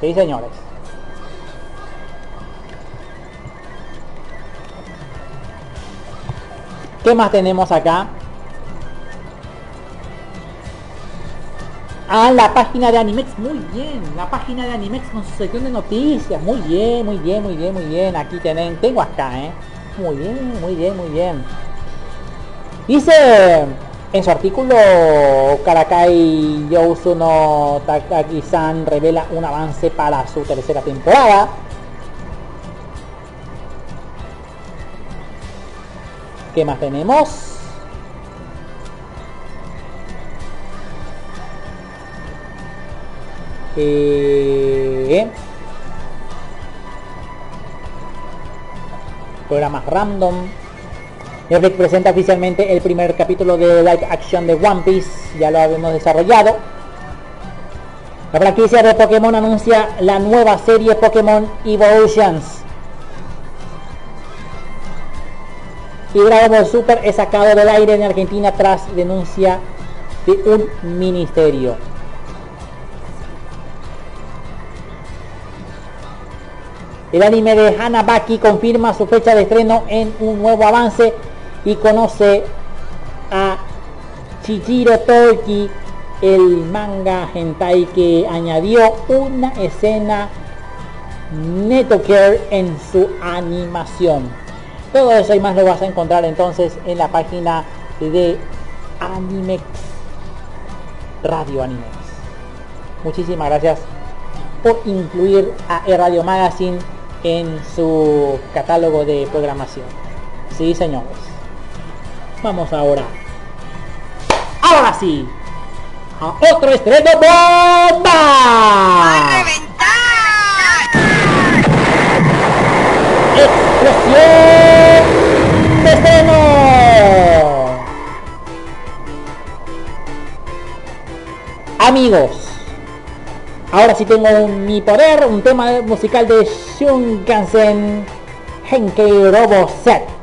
Speaker 2: Sí, señores. ¿Qué más tenemos acá? Ah, la página de Animex, muy bien. La página de Animex con su sección de noticias, muy bien, muy bien, muy bien, muy bien. Aquí tienen, tengo acá, ¿eh? Muy bien, muy bien, muy bien. Dice en su artículo Karakai Yousuno Takagi-san revela un avance para su tercera temporada. ¿Qué más tenemos? Eh, programas random. Netflix presenta oficialmente el primer capítulo de live action de One Piece, ya lo habíamos desarrollado. La franquicia de Pokémon anuncia la nueva serie Pokémon Evolutions. Y Dragon Ball Super es sacado del aire en Argentina tras denuncia de un ministerio. El anime de Hanabaki confirma su fecha de estreno en un nuevo avance y conoce a Chichiro Toki, el manga hentai que añadió una escena Netocare en su animación. Todo eso y más lo vas a encontrar entonces en la página de Animex Radio Animex. Muchísimas gracias por incluir a Radio Magazine en su catálogo de programación. Sí, señores. Vamos ahora. Ahora sí. A otro estreno bomba.
Speaker 7: ¡A reventar!
Speaker 2: ¡Explosión de estreno! Amigos, ahora sí tengo un- mi poder, un tema musical de Shunkansen Henkei Robo Set.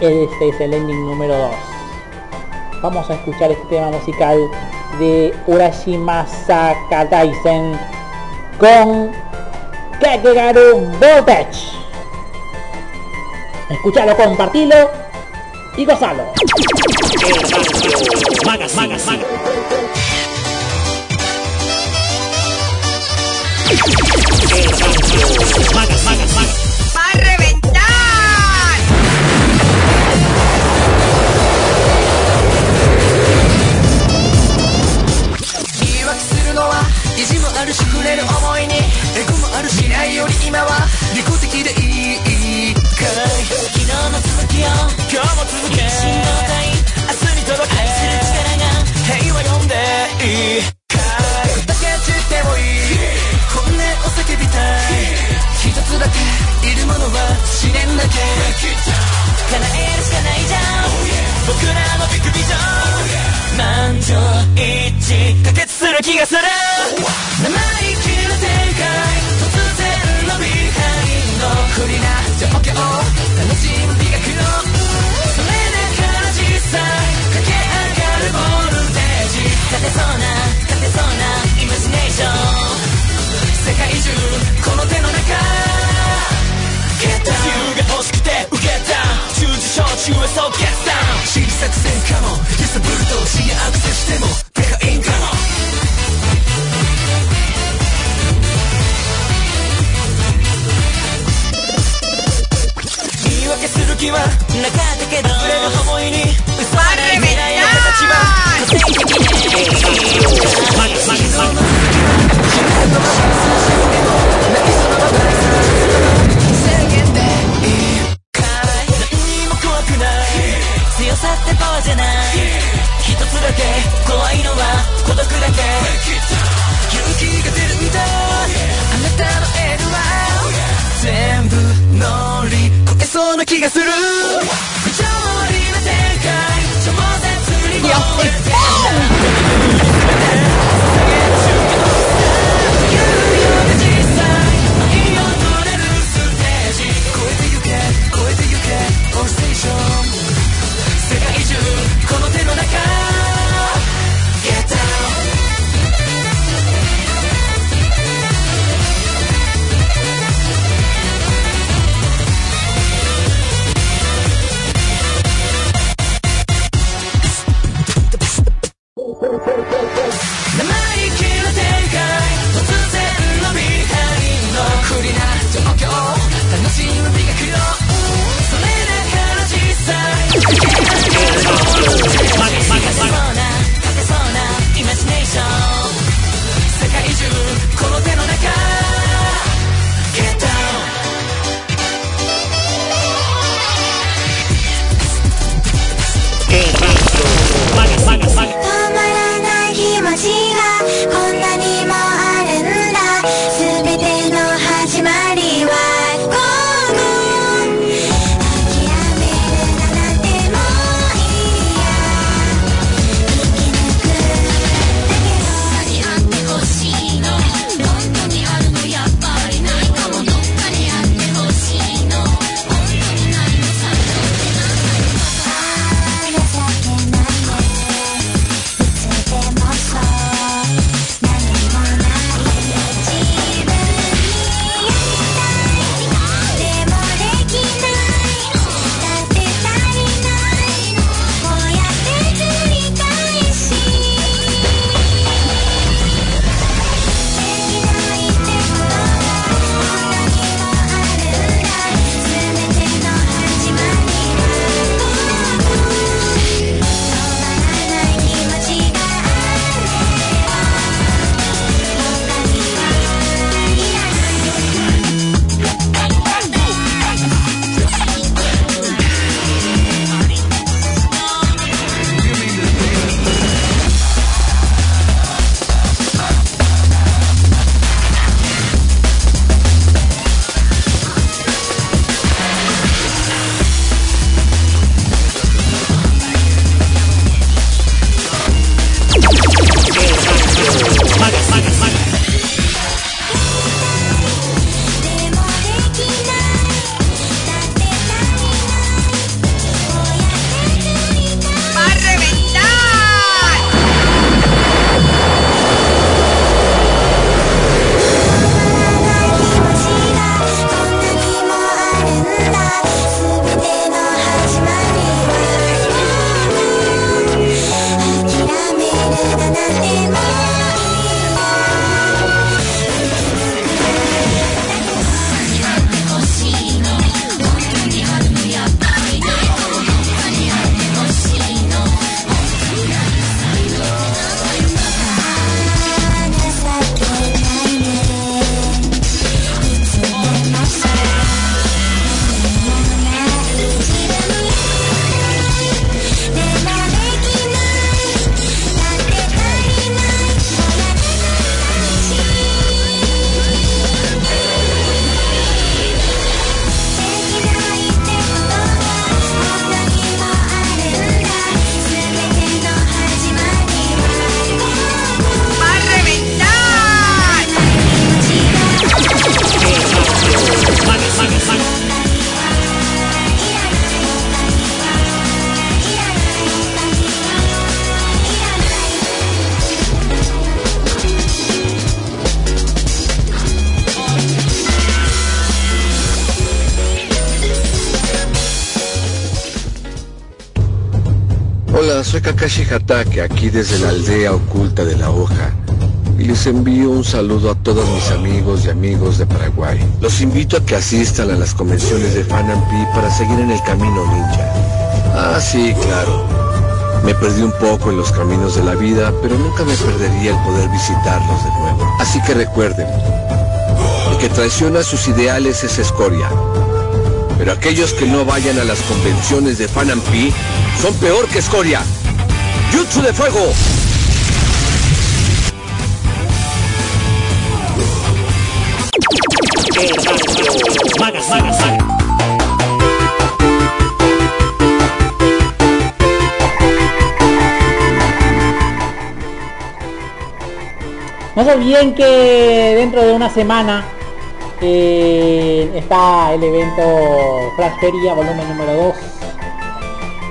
Speaker 2: Este es el ending número 2. Vamos a escuchar este tema musical de Urashima Sakadaisen con Kakegaru Voltage. Escuchalo, compartilo y gozalo.
Speaker 7: ¡Va a
Speaker 1: 意地もあるし触れる思いにエゴもあるしないより今は利己的でいい。かい昨日の続きを今日も続け。新動体明日に届け愛する力が平和呼んでいい。だけ散ってもいい。本音を叫びたい。一つだけいるものは試練だけ叶えるしかないじゃん oh, yeah. 僕らのビッグビジョン満場一致可決する気がする
Speaker 6: oh, wow. 生意気な展開突然のビハインド不利な状況楽し
Speaker 1: み
Speaker 8: soy Kakashi Hatake, aquí desde la aldea oculta de la hoja. Y les envío un saludo a todos mis amigos y amigos de Paraguay. Los invito a que asistan a las convenciones de Fanampi para seguir en el camino ninja. Ah, sí, claro. Me perdí un poco en los caminos de la vida, pero nunca me perdería el poder visitarlos de nuevo. Así que recuerden, el que traiciona sus ideales es escoria. Pero aquellos que no vayan a las convenciones de Fanampi son peor que escoria. ¡Jutsu de fuego!
Speaker 3: Magas, magas.
Speaker 2: No se olviden que dentro de una semana eh, está el evento Flash Feria volumen número 2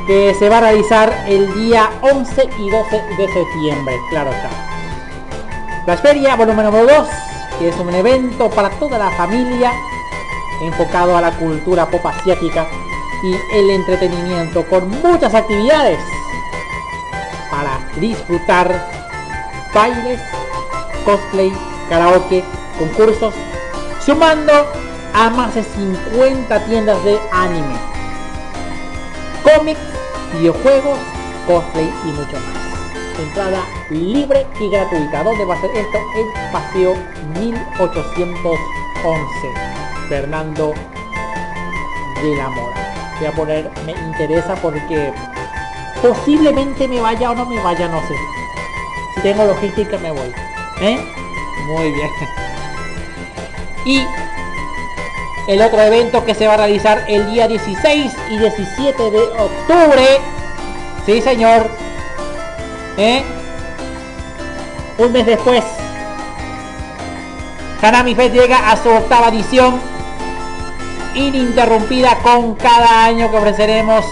Speaker 2: que se va a realizar el día 11 y 12 de septiembre, claro está. Flash Feria volumen número 2 que es un evento para toda la familia enfocado a la cultura pop asiática y el entretenimiento con muchas actividades para disfrutar bailes, cosplay, karaoke, concursos, sumando a más de 50 tiendas de anime, cómics, videojuegos, cosplay y mucho más. Entrada libre y gratuita. ¿Dónde va a ser esto? En Paseo 1811, Fernando de la Mora. Voy a poner me interesa porque posiblemente me vaya o no me vaya, no sé. Tengo logística me voy. ¿Eh? Muy bien. Y el otro evento que se va a realizar el día 16 y 17 de octubre. Sí, señor. ¿Eh? Un mes después. Hanami Fest llega a su octava edición. Ininterrumpida con cada año que ofreceremos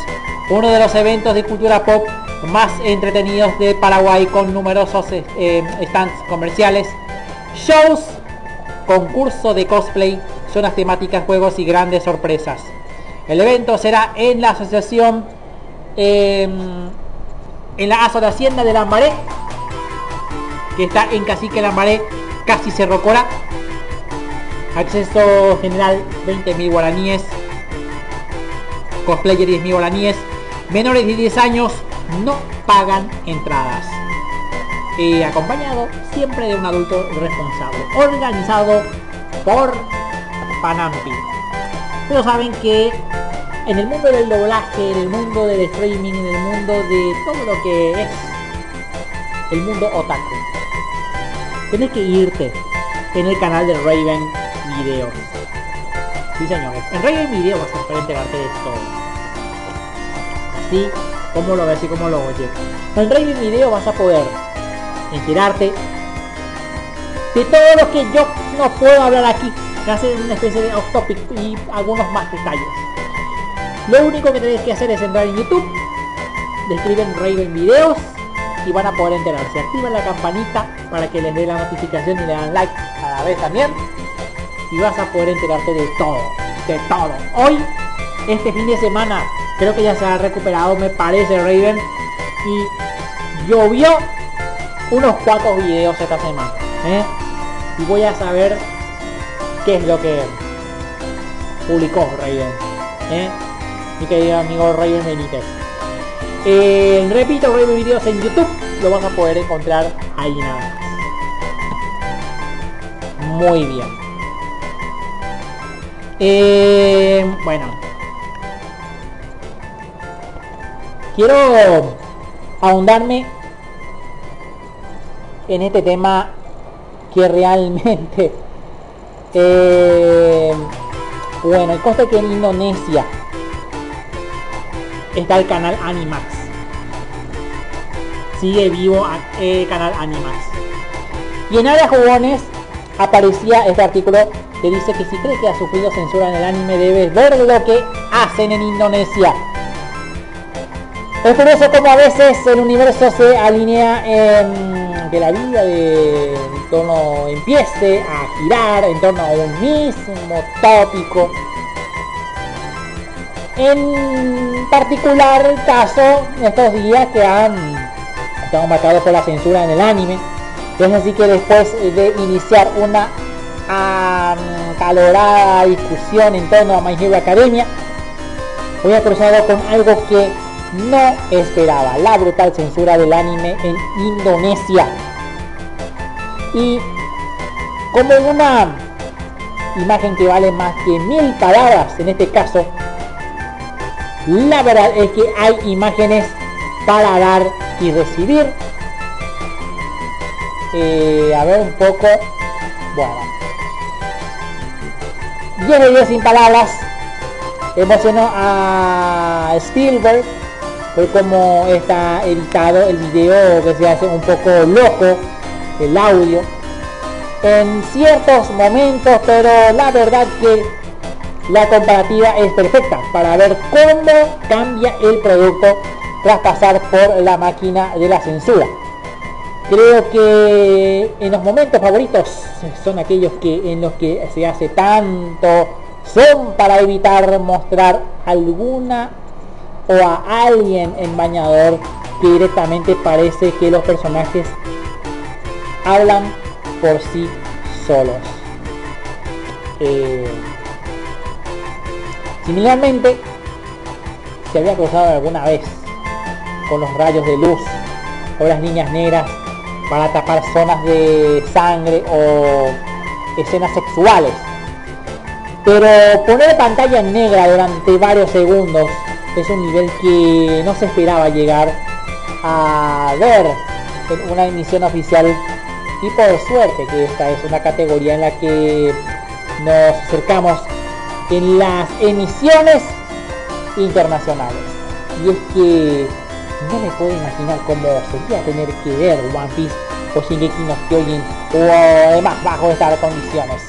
Speaker 2: uno de los eventos de cultura pop más entretenidos de Paraguay con numerosos eh, stands comerciales, shows, concurso de cosplay, temáticas, juegos y grandes sorpresas. El evento será en la asociación eh, en la Aso de Hacienda de Lambaré, que está en Cacique Lambaré, casi Cerro Cora. Acceso general 20.000 guaraníes. Cosplayer 10.000 guaraníes. Menores de 10 años no pagan entradas. Eh, acompañado siempre de un adulto responsable. Organizado por Panampi. Pero saben que en el mundo del doblaje, en el mundo del streaming, en el mundo de todo lo que es el mundo otaku, tienes que irte en el canal de Raven Videos. Sí señores, en Raven Video vas a poder enterarte de todo. Así como lo ves y como lo oyes. En Raven Video vas a poder enterarte de todo lo que yo no puedo hablar aquí. Que una especie de off topic y algunos más detalles. Lo único que tenéis que hacer es entrar en YouTube, describen Raven Videos y van a poder enterarse. Activan la campanita para que les dé la notificación y le dan like a la vez también. Y vas a poder enterarte de todo, de todo. Hoy, este fin de semana, creo que ya se ha recuperado, me parece Raven. Y llovió unos cuantos videos esta semana. ¿eh? Y voy a saber qué es lo que publicó Raven. ¿eh? Mi querido amigo Raven Benítez. Eh, repito, Raven Videos en YouTube. Lo vas a poder encontrar ahí nada más. Muy bien. Eh, bueno. Quiero ahondarme en este tema que realmente eh, bueno el coste que en Indonesia está el canal Animax. Sigue vivo el canal Animax. Y en área jugones aparecía este artículo que dice que si crees que ha sufrido censura en el anime debes ver lo que hacen en Indonesia es curioso como a veces el universo se alinea en que la vida de en torno empiece a girar en torno a un mismo tópico En particular el caso estos días que han estado marcados por la censura en el anime. Es así que después de iniciar una calorada discusión en torno a My Hero Academia, hoy ha cruzado con algo que no esperaba, la brutal censura del anime en Indonesia. Y como una imagen que vale más que mil palabras en este caso, la verdad es que hay imágenes para dar y recibir. Eh, a ver un poco. Bueno. 10 de 10 sin palabras. Emocionó a Spielberg por como está editado el video que se hace un poco loco el audio en ciertos momentos pero la verdad que la comparativa es perfecta para ver cómo cambia el producto tras pasar por la máquina de la censura. Creo que en los momentos favoritos son aquellos que en los que se hace tanto son para evitar mostrar alguna o a alguien en bañador que directamente parece que los personajes hablan por sí solos. Eh, Similarmente, se había cruzado alguna vez con los rayos de luz o las líneas negras para tapar zonas de sangre o escenas sexuales. Pero poner pantalla negra durante varios segundos es un nivel que no se esperaba llegar a ver en una emisión oficial y por suerte que esta es una categoría en la que nos acercamos en las emisiones internacionales. Y es que no me puedo imaginar cómo sería tener que ver One Piece o Shingeki no Kyojin o además bajo estas condiciones.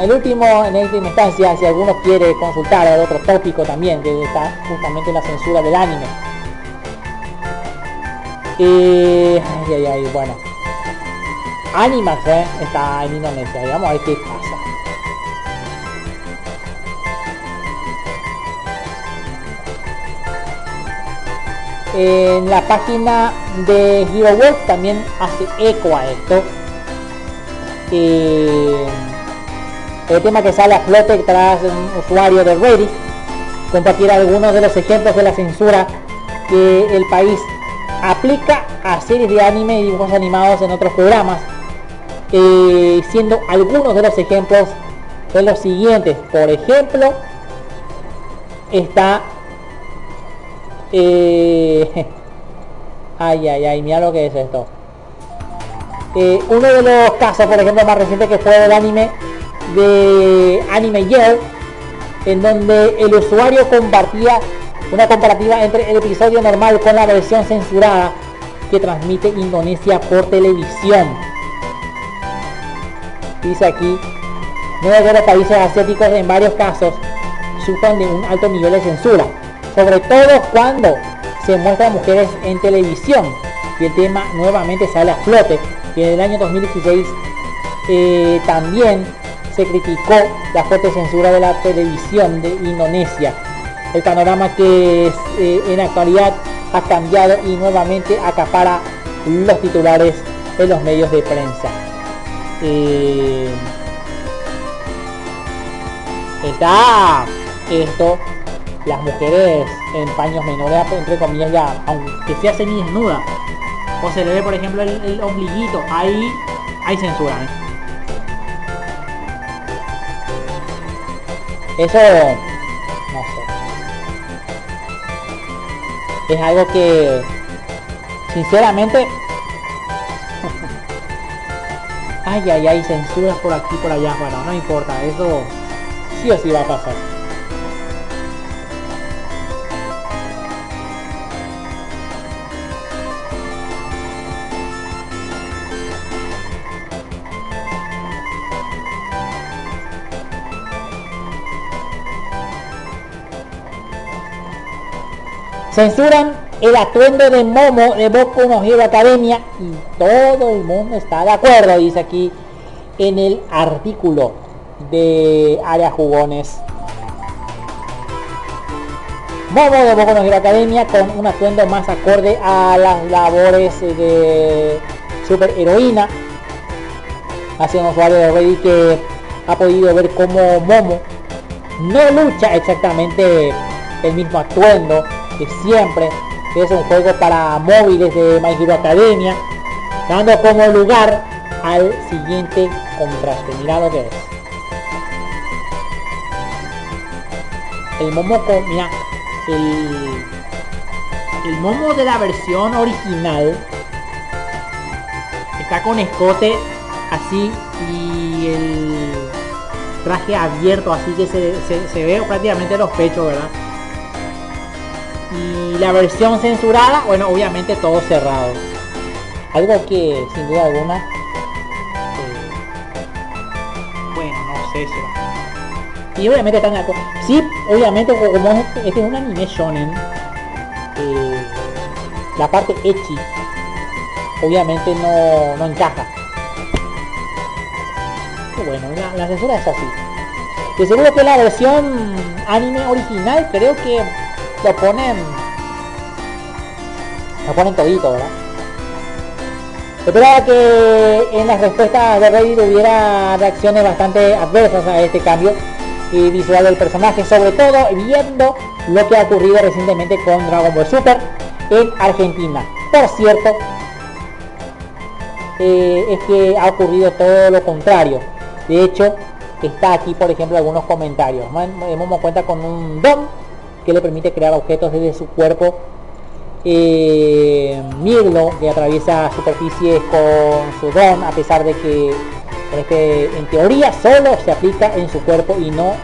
Speaker 2: El último, en última instancia, si alguno quiere consultar el otro tópico también, que está justamente la censura del anime. Eh, ay, ay, ay, bueno. Animax, eh, está en Indonesia, digamos, a ver qué pasa. en la página de Hero World también hace eco a esto. Eh, el tema que sale a flote tras un usuario de Reddit compartir algunos de los ejemplos de la censura que el país aplica a series de anime y dibujos animados en otros programas, eh, siendo algunos de los ejemplos de los siguientes. Por ejemplo, está eh, ay, ay, ay, mira lo que es esto. Eh, uno de los casos, por ejemplo, más reciente que fue del anime de Anime Year, en donde el usuario compartía una comparativa entre el episodio normal con la versión censurada que transmite Indonesia por televisión. Dice aquí, nueve de los países asiáticos en varios casos sufren de un alto nivel de censura sobre todo cuando se muestran mujeres en televisión y el tema nuevamente sale a flote y en el año 2016 eh, también se criticó la fuerte censura de la televisión de Indonesia el panorama que eh, en actualidad ha cambiado y nuevamente acapara los titulares en los medios de prensa eh, está esto las mujeres en paños menores, entre comillas, ya, aunque sea semi desnuda, o se le ve, por ejemplo, el, ombliguito, ahí hay censura. ¿eh? Eso, no sé. Es algo que, sinceramente, ay, ay, ay, censuras por aquí, por allá, bueno, no importa, eso sí o sí va a pasar. Censuran el atuendo de Momo de Boku no Academia y todo el mundo está de acuerdo, dice aquí en el artículo de Área Jugones Momo de Boku no Academia con un atuendo más acorde a las labores de superheroína. Ha sido un usuario de Reddit que ha podido ver cómo Momo no lucha exactamente el mismo atuendo de siempre. Es un juego para móviles de My Hero Academia, dando como lugar al siguiente contraste. Mira lo que es. El momo con, mira, el, el momo de la versión original está con escote así y el traje abierto así que se, se ve prácticamente los pechos, ¿verdad? La versión censurada, bueno, obviamente todo cerrado. Algo que sin duda alguna, eh, bueno, no sé si. Y obviamente están. Sí, obviamente co- como es- este es un anime shonen, eh, la parte echi obviamente no, no encaja. Y bueno, la, la censura es así. De seguro que la versión anime original creo que lo ponen ponen todito. Esperaba que en las respuestas de Reddit hubiera reacciones bastante adversas a este cambio visual del personaje, sobre todo viendo lo que ha ocurrido recientemente con Dragon Ball Super en Argentina. Por cierto, eh, es que ha ocurrido todo lo contrario. De hecho, está aquí, por ejemplo, algunos comentarios. Momo cuenta con un DOM que le permite crear objetos desde su cuerpo. Eh, Mirlo, que atraviesa superficies con su don, a pesar de que este, en teoría solo se aplica en su cuerpo y no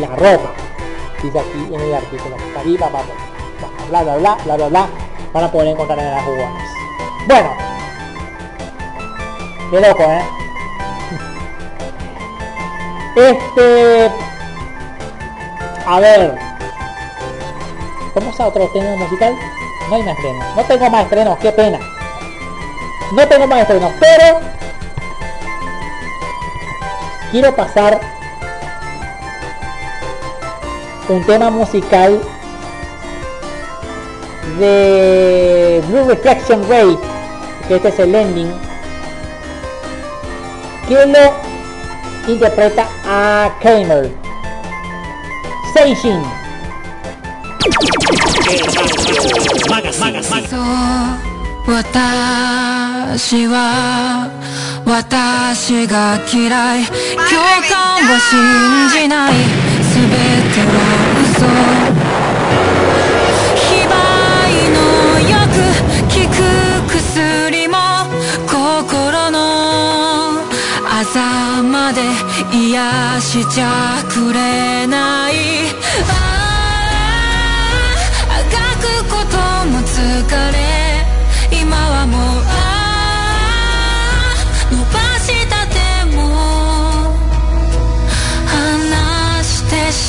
Speaker 2: la ropa. Dice aquí en el artículo. Vamos. Bla, bla, bla, bla, bla, bla. Van a poder encontrar en las jugones. Bueno. Qué loco, ¿eh? Este... A ver. ¿Cómo está otro tema musical? No hay más estrenos. No tengo más estrenos, qué pena. No tengo más estrenos, pero... Quiero pasar un tema musical de Blue Reflection Ray, que este es el ending, que lo interpreta a Kramer. Seishin.
Speaker 1: そう私は私が嫌い。共感は信じない。全ては嘘。非売のよく効く薬も心のあざまで癒しちゃくれない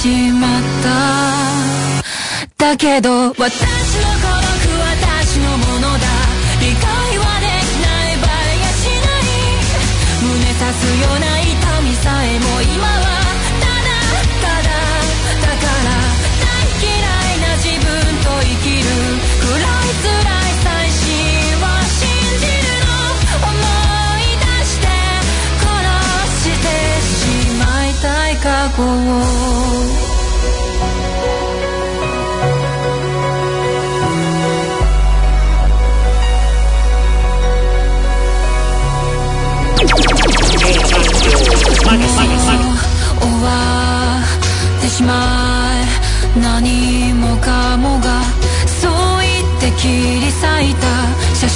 Speaker 1: しまった。だけど私の孤独私のものだ。理解はできない場合がしない。胸刺すような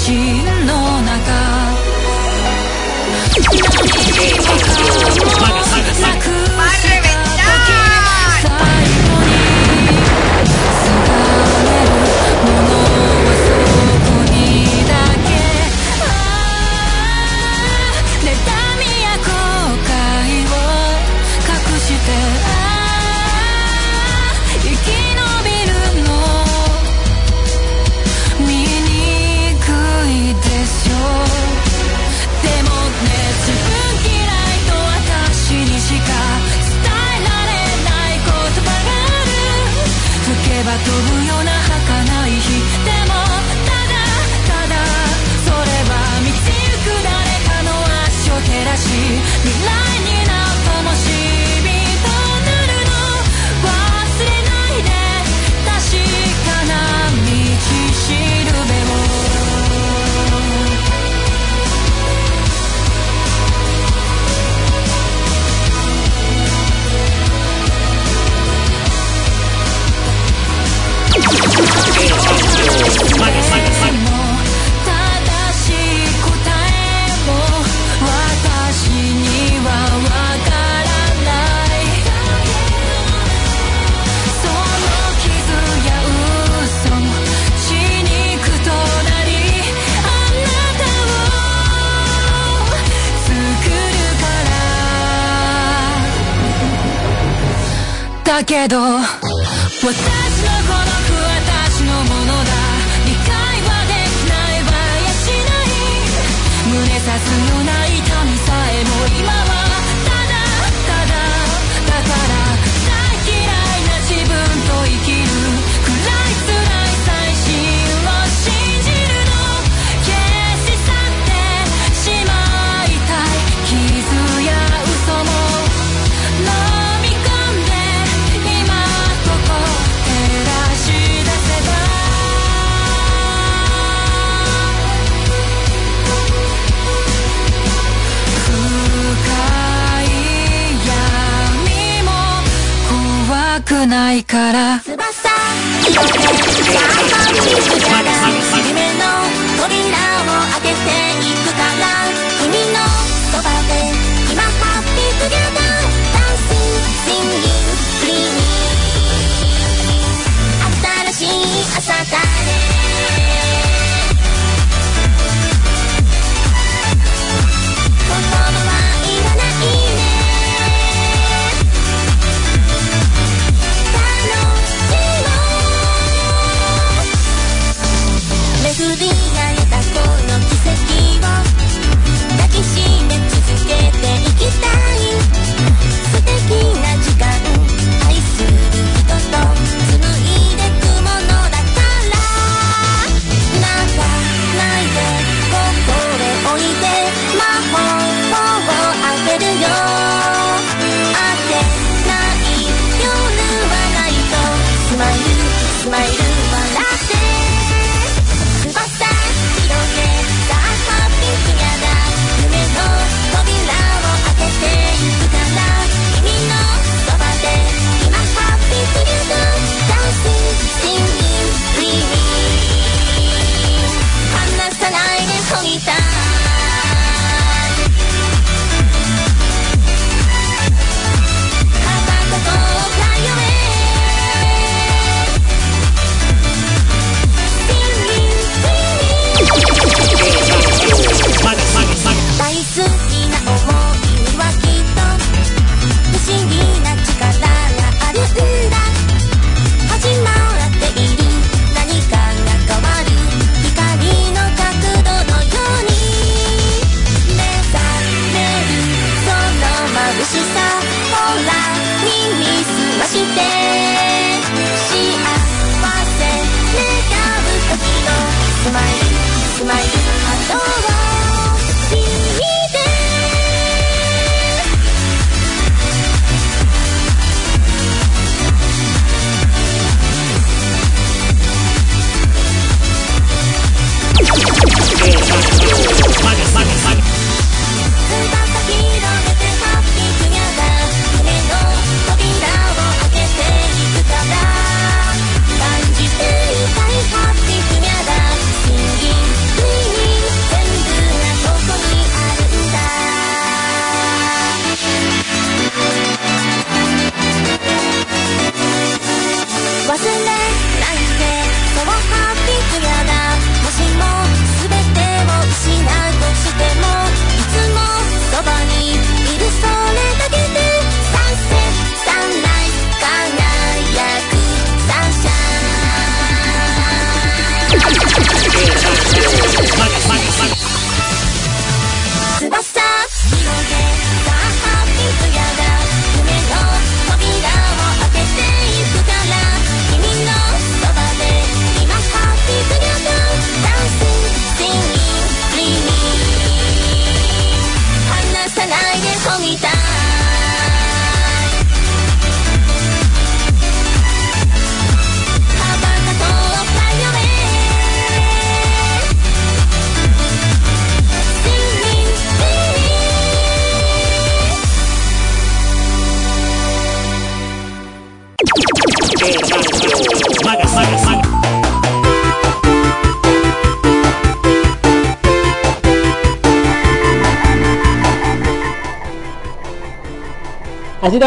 Speaker 1: 中。Relying け
Speaker 3: ど私の孤独私のものだ。理解はできない。わやしない胸さすのない痛みさえも今はくないから。翼。広げて頑張り夢のーをあけていくから。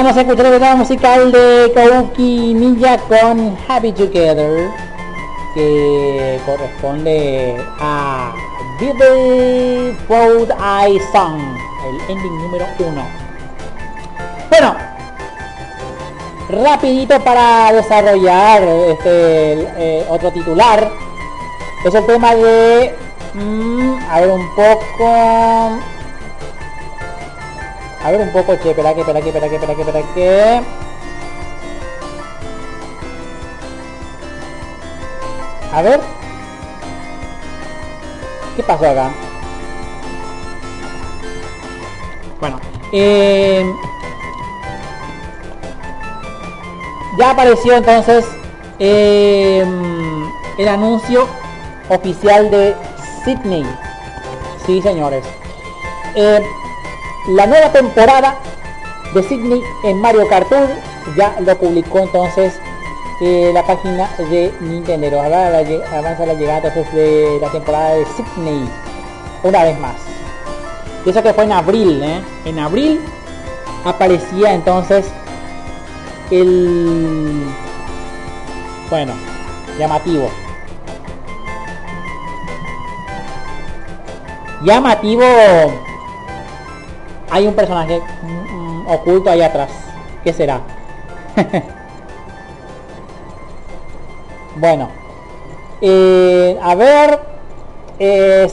Speaker 2: vamos a escuchar el tema musical de Kabuki Ninja con Happy Together, que corresponde a Beautiful Eye Song, el ending número uno. Bueno, rapidito para desarrollar este eh, otro titular, es el tema de... Mm, a ver un poco... A ver un poco, che, espera que, espera que, espera que, espera que, espera que... A ver. ¿Qué pasó acá? Bueno, eh, ya apareció entonces eh, el anuncio oficial de Sydney. Sí, señores. Eh, la nueva temporada de Sydney en Mario Kart Tour ya lo publicó entonces eh, la página de Nintendo. Ahora la avanza la llegada entonces de la temporada de Sydney una vez más. Eso que fue en abril, ¿eh? En abril aparecía entonces el bueno llamativo llamativo hay un personaje oculto ahí atrás ¿qué será? bueno eh, a ver eh,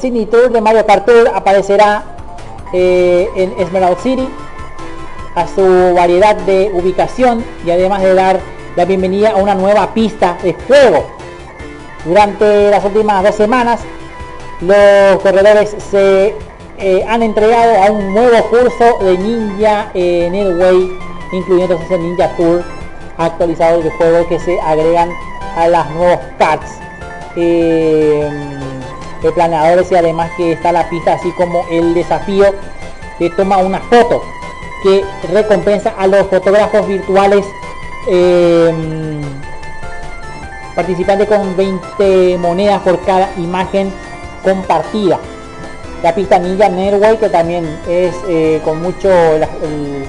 Speaker 2: de Mario Kart aparecerá eh, en Emerald City a su variedad de ubicación y además de dar la bienvenida a una nueva pista de juego. Durante las últimas dos semanas, los corredores se eh, han entregado a un nuevo curso de Ninja eh, Netway, incluyendo el Ninja Tour actualizado del juego que se agregan a las nuevos cards eh, de planeadores y además que está la pista así como el desafío de toma una foto que recompensa a los fotógrafos virtuales eh, participantes con 20 monedas por cada imagen compartida. La pista Ninja Netway que también es eh, con mucho el,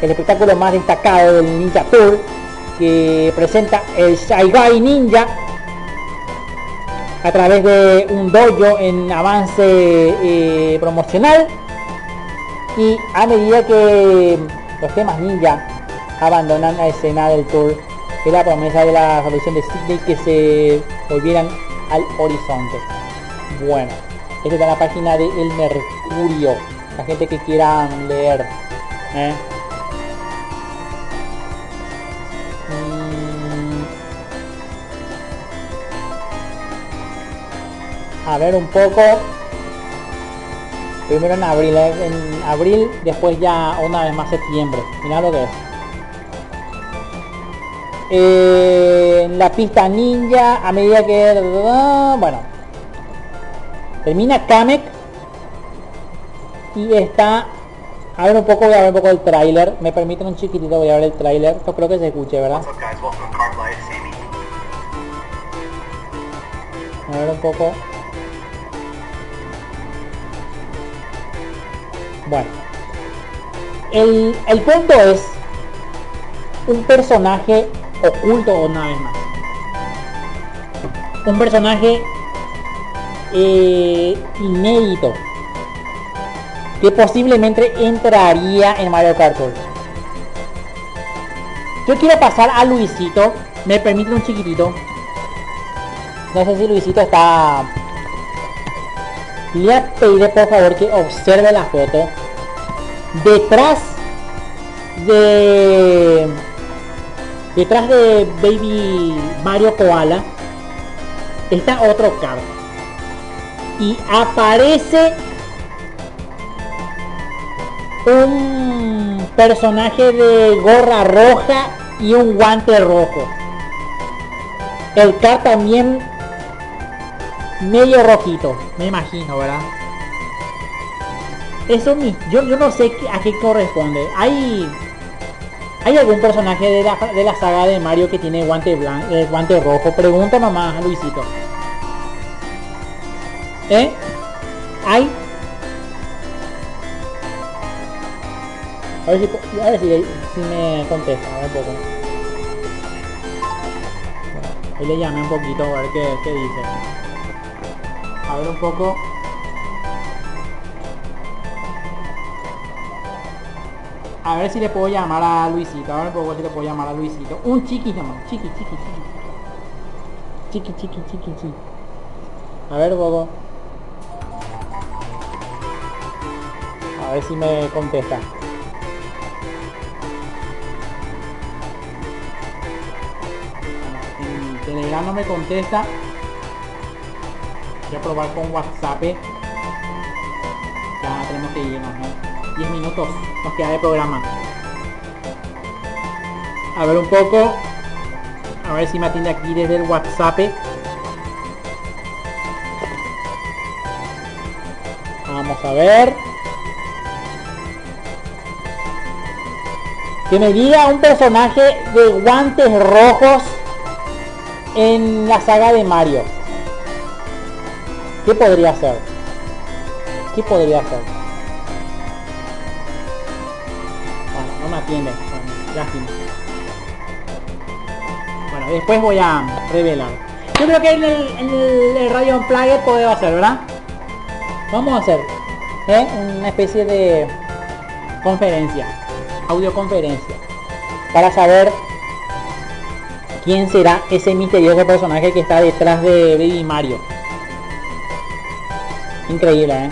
Speaker 2: espectáculo más destacado del Ninja Tour que presenta el Guy Ninja a través de un dojo en avance eh, promocional. Y a medida que los temas ninja abandonan la escena del tour es la promesa de la solución de Sydney que se volvieran al horizonte. Bueno esta es la página de El Mercurio la gente que quiera leer ¿eh? Mm. a ver un poco primero en abril, eh, en abril, después ya una vez más septiembre. Mira lo que es. Eh, la pista ninja, a medida que... Bueno. Termina Kamek. Y está... A ver un poco, voy a ver un poco el tráiler. Me permiten un chiquitito, voy a ver el tráiler. Esto creo que se escuche, ¿verdad? A ver un poco. Bueno. El, el punto es un personaje oculto una vez más. Un personaje eh, inédito que posiblemente entraría en Mario Kart. Yo quiero pasar a Luisito. Me permite un chiquitito. No sé si Luisito está... Le pediré por favor que observe la foto. Detrás de... Detrás de Baby Mario Koala está otro card. Y aparece un personaje de gorra roja y un guante rojo. El car también medio rojito, me imagino, ¿verdad? Eso mi, yo, yo no sé a qué corresponde. Hay ¿Hay algún personaje de la, de la saga de Mario que tiene guante blanco, guante rojo? Pregunta a Luisito. ¿Eh? ¿Hay? A ver si, a ver si, me contesta, a ver un poco. Ahí le llamé un poquito a ver qué, qué dice. A ver un poco. A ver si le puedo llamar a Luisito. A ver un poco si le puedo llamar a Luisito. Un chiqui nomás. Chiqui, chiqui, chiqui. Chiqui, chiqui, chiqui, chiqui. A ver, Bobo. A ver si me contesta. En Telegram no me contesta. Voy a probar con WhatsApp. Ya tenemos que irnos, ¿no? 10 minutos nos queda de programa. A ver un poco. A ver si me atiende aquí desde el WhatsApp. Vamos a ver. Que me diga un personaje de guantes rojos en la saga de Mario. ¿Qué podría ser? ¿Qué podría ser? Bueno, no me atiende. Lástima. Bueno, después voy a revelar. Yo creo que en el, en el, el Radio podemos hacer, ¿verdad? Vamos a hacer ¿eh? una especie de conferencia, audioconferencia, para saber quién será ese misterioso personaje que está detrás de Baby Mario. Increíble, ¿eh?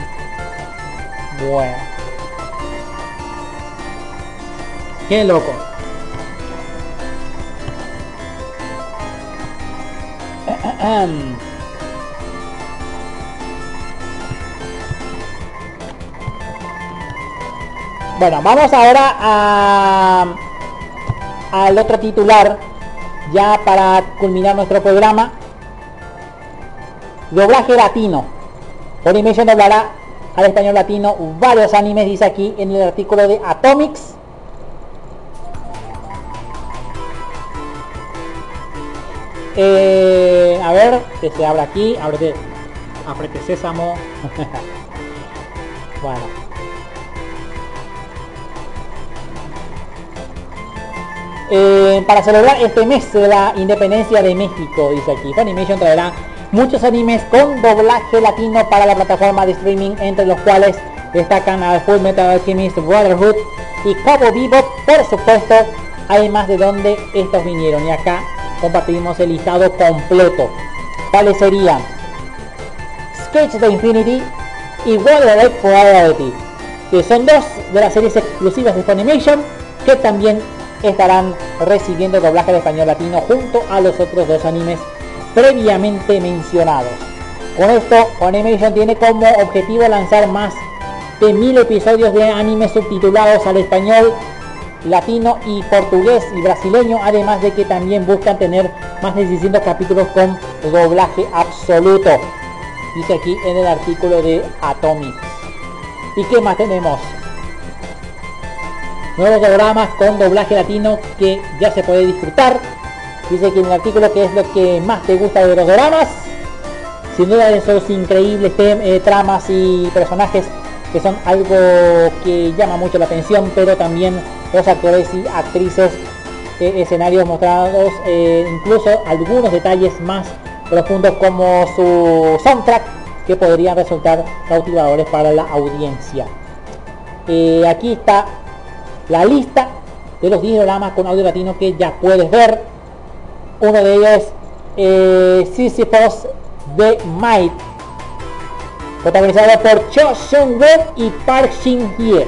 Speaker 2: Bueno. Qué loco. Bueno, vamos ahora a al otro titular ya para culminar nuestro programa. Doblaje latino. Funimation doblará al español latino varios animes, dice aquí en el artículo de Atomics. Eh, a ver, que se abra aquí, ábrete, apriete sésamo. bueno. Eh, para celebrar este mes de la independencia de México, dice aquí, Funimation traerá muchos animes con doblaje latino para la plataforma de streaming, entre los cuales destacan a Full Metal Alchemist Brotherhood y Cabo Vivo, por supuesto, además de donde estos vinieron. Y acá compartimos el listado completo. ¿Cuáles serían? Sketch de Infinity y Water for Reality, que son dos de las series exclusivas de Funimation que también estarán recibiendo doblaje de español latino junto a los otros dos animes previamente mencionados. Con esto, Funimation tiene como objetivo lanzar más de mil episodios de anime subtitulados al español, latino y portugués y brasileño, además de que también buscan tener más de 600 capítulos con doblaje absoluto. Dice aquí en el artículo de Atomic. ¿Y qué más tenemos? Nuevos programas con doblaje latino que ya se puede disfrutar. Dice que en el artículo que es lo que más te gusta de los dramas. Sin duda de esos increíbles eh, tramas y personajes que son algo que llama mucho la atención, pero también los actores y actrices, eh, escenarios mostrados, eh, incluso algunos detalles más profundos como su soundtrack que podrían resultar cautivadores para la audiencia. aquí está la lista de los 10 dramas con audio latino que ya puedes ver. Uno de ellos es eh, Sisyphus de Might, protagonizado por Cho Seung Won y Park Shin Hye.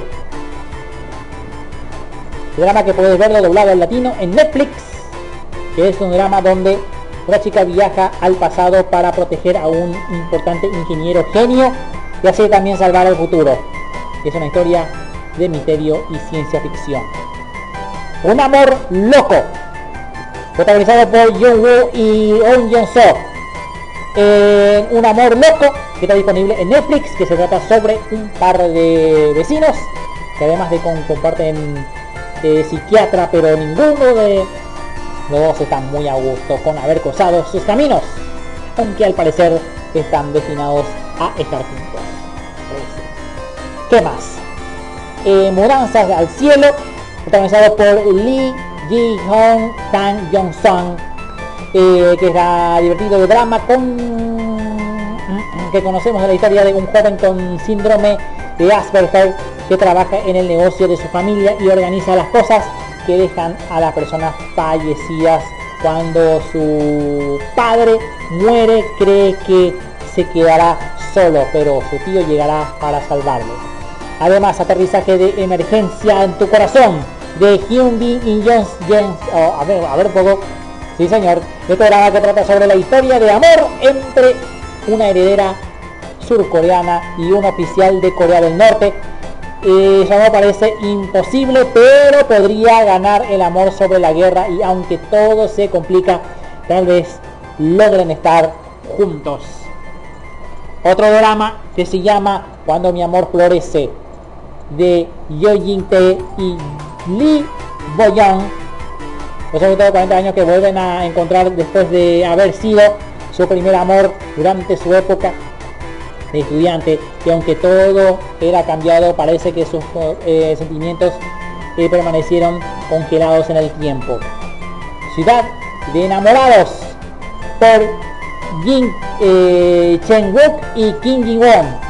Speaker 2: Drama que puedes verlo doblado al latino en Netflix, que es un drama donde una chica viaja al pasado para proteger a un importante ingeniero genio y así también salvar el futuro. Es una historia de misterio y ciencia ficción. Un amor loco, protagonizado por Jung Woo y Oh Jong So. Eh, un amor loco que está disponible en Netflix, que se trata sobre un par de vecinos que además de comparten eh, psiquiatra, pero ninguno de los están muy a gusto con haber cruzado sus caminos, aunque al parecer están destinados a estar juntos. ¿Qué más? Eh, al cielo, protagonizado por Lee Ji Hong Tan Jong Song, eh, que es divertido de drama con que conocemos de la historia de un joven con síndrome de Asperger que trabaja en el negocio de su familia y organiza las cosas que dejan a las personas fallecidas. Cuando su padre muere cree que se quedará solo pero su tío llegará para salvarlo además aterrizaje de emergencia en tu corazón de Hyun-Bin y Jones James oh, a ver a ver un poco. Sí señor. Este programa que trata sobre la historia de amor entre una heredera surcoreana y un oficial de Corea del Norte. Eh, eso no parece imposible, pero podría ganar el amor sobre la guerra y aunque todo se complica, tal vez logren estar juntos. Otro drama que se llama Cuando mi amor florece, de Yo Jin Tae y Lee Boyoung, los de 40 años que vuelven a encontrar después de haber sido su primer amor durante su época de estudiante y aunque todo era cambiado parece que sus eh, sentimientos eh, permanecieron congelados en el tiempo. Ciudad de enamorados por Jin eh, Chen Wook y Kim Jin Won.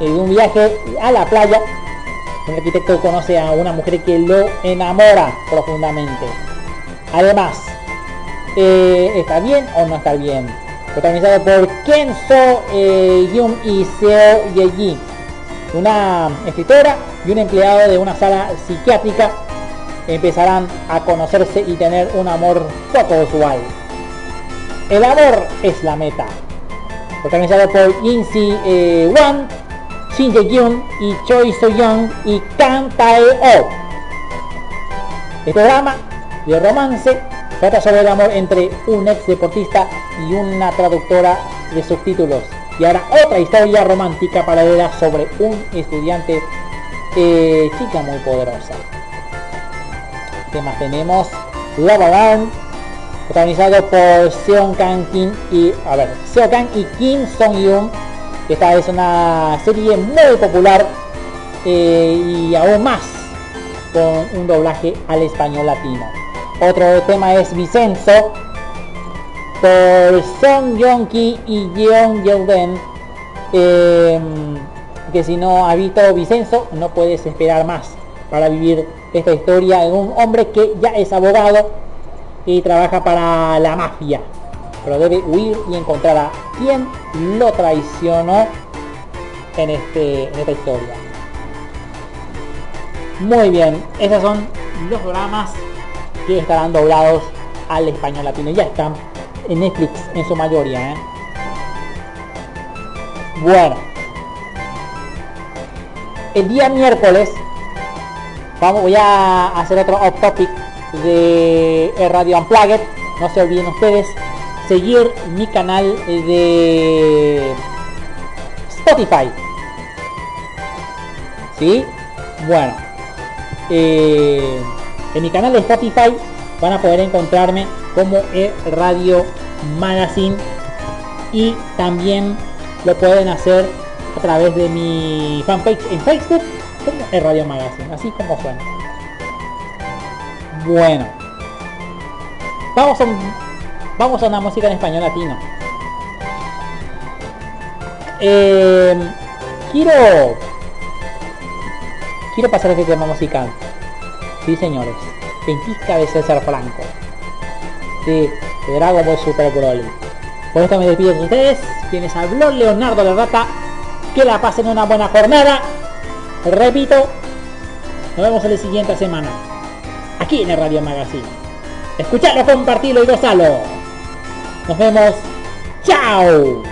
Speaker 2: En un viaje a la playa, un arquitecto conoce a una mujer que lo enamora profundamente. Además, eh, ¿está bien o no está bien? protagonizado por Kenzo eh, y Seo Yeji, una escritora y un empleado de una sala psiquiátrica empezarán a conocerse y tener un amor poco usual. El amor es la meta. Protagonizado por Yin Si eh, Wan, Shin Jae Kyun y Choi So Young y Kang Tae Oh. Este drama de romance trata sobre el amor entre un ex deportista y una traductora de subtítulos. Y ahora otra historia romántica paralela sobre un estudiante eh, chica muy poderosa. ¿Qué más tenemos? Love Alarm, protagonizado por Seon Kang Kim y a ver, Seo Kang y Kim Song Yoon. Esta es una serie muy popular eh, y aún más con un doblaje al español latino. Otro tema es Vicenzo por Song Yong-ki y Jeon Yeoden. Eh, que si no ha visto Vicenzo no puedes esperar más para vivir esta historia de un hombre que ya es abogado y trabaja para la mafia pero debe huir y encontrar a quien lo traicionó en, este, en esta historia. Muy bien esos son los dramas que estarán doblados al español latino. Ya están en Netflix en su mayoría ¿eh? bueno el día miércoles vamos voy a hacer otro off topic de Radio Unplugged. No se olviden ustedes seguir mi canal de Spotify ¿sí? bueno eh, en mi canal de Spotify van a poder encontrarme como el Radio Magazine y también lo pueden hacer a través de mi fanpage en Facebook como el Radio Magazine, así como suena. Bueno, vamos a, vamos a una música en español latino. Eh, quiero quiero pasar este tema musical. Sí, señores. Ventisca de César Franco. De Dragon Ball Super Broly. Por esto me despido de ustedes. Quienes habló Leonardo la Rata. Que la pasen una buena jornada. Repito. Nos vemos en la siguiente semana. Aquí en el Radio Magazine. Escuchalo, compartilo y gozalo. Nos vemos. ¡Chao!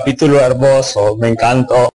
Speaker 10: Capítulo hermoso, me encantó.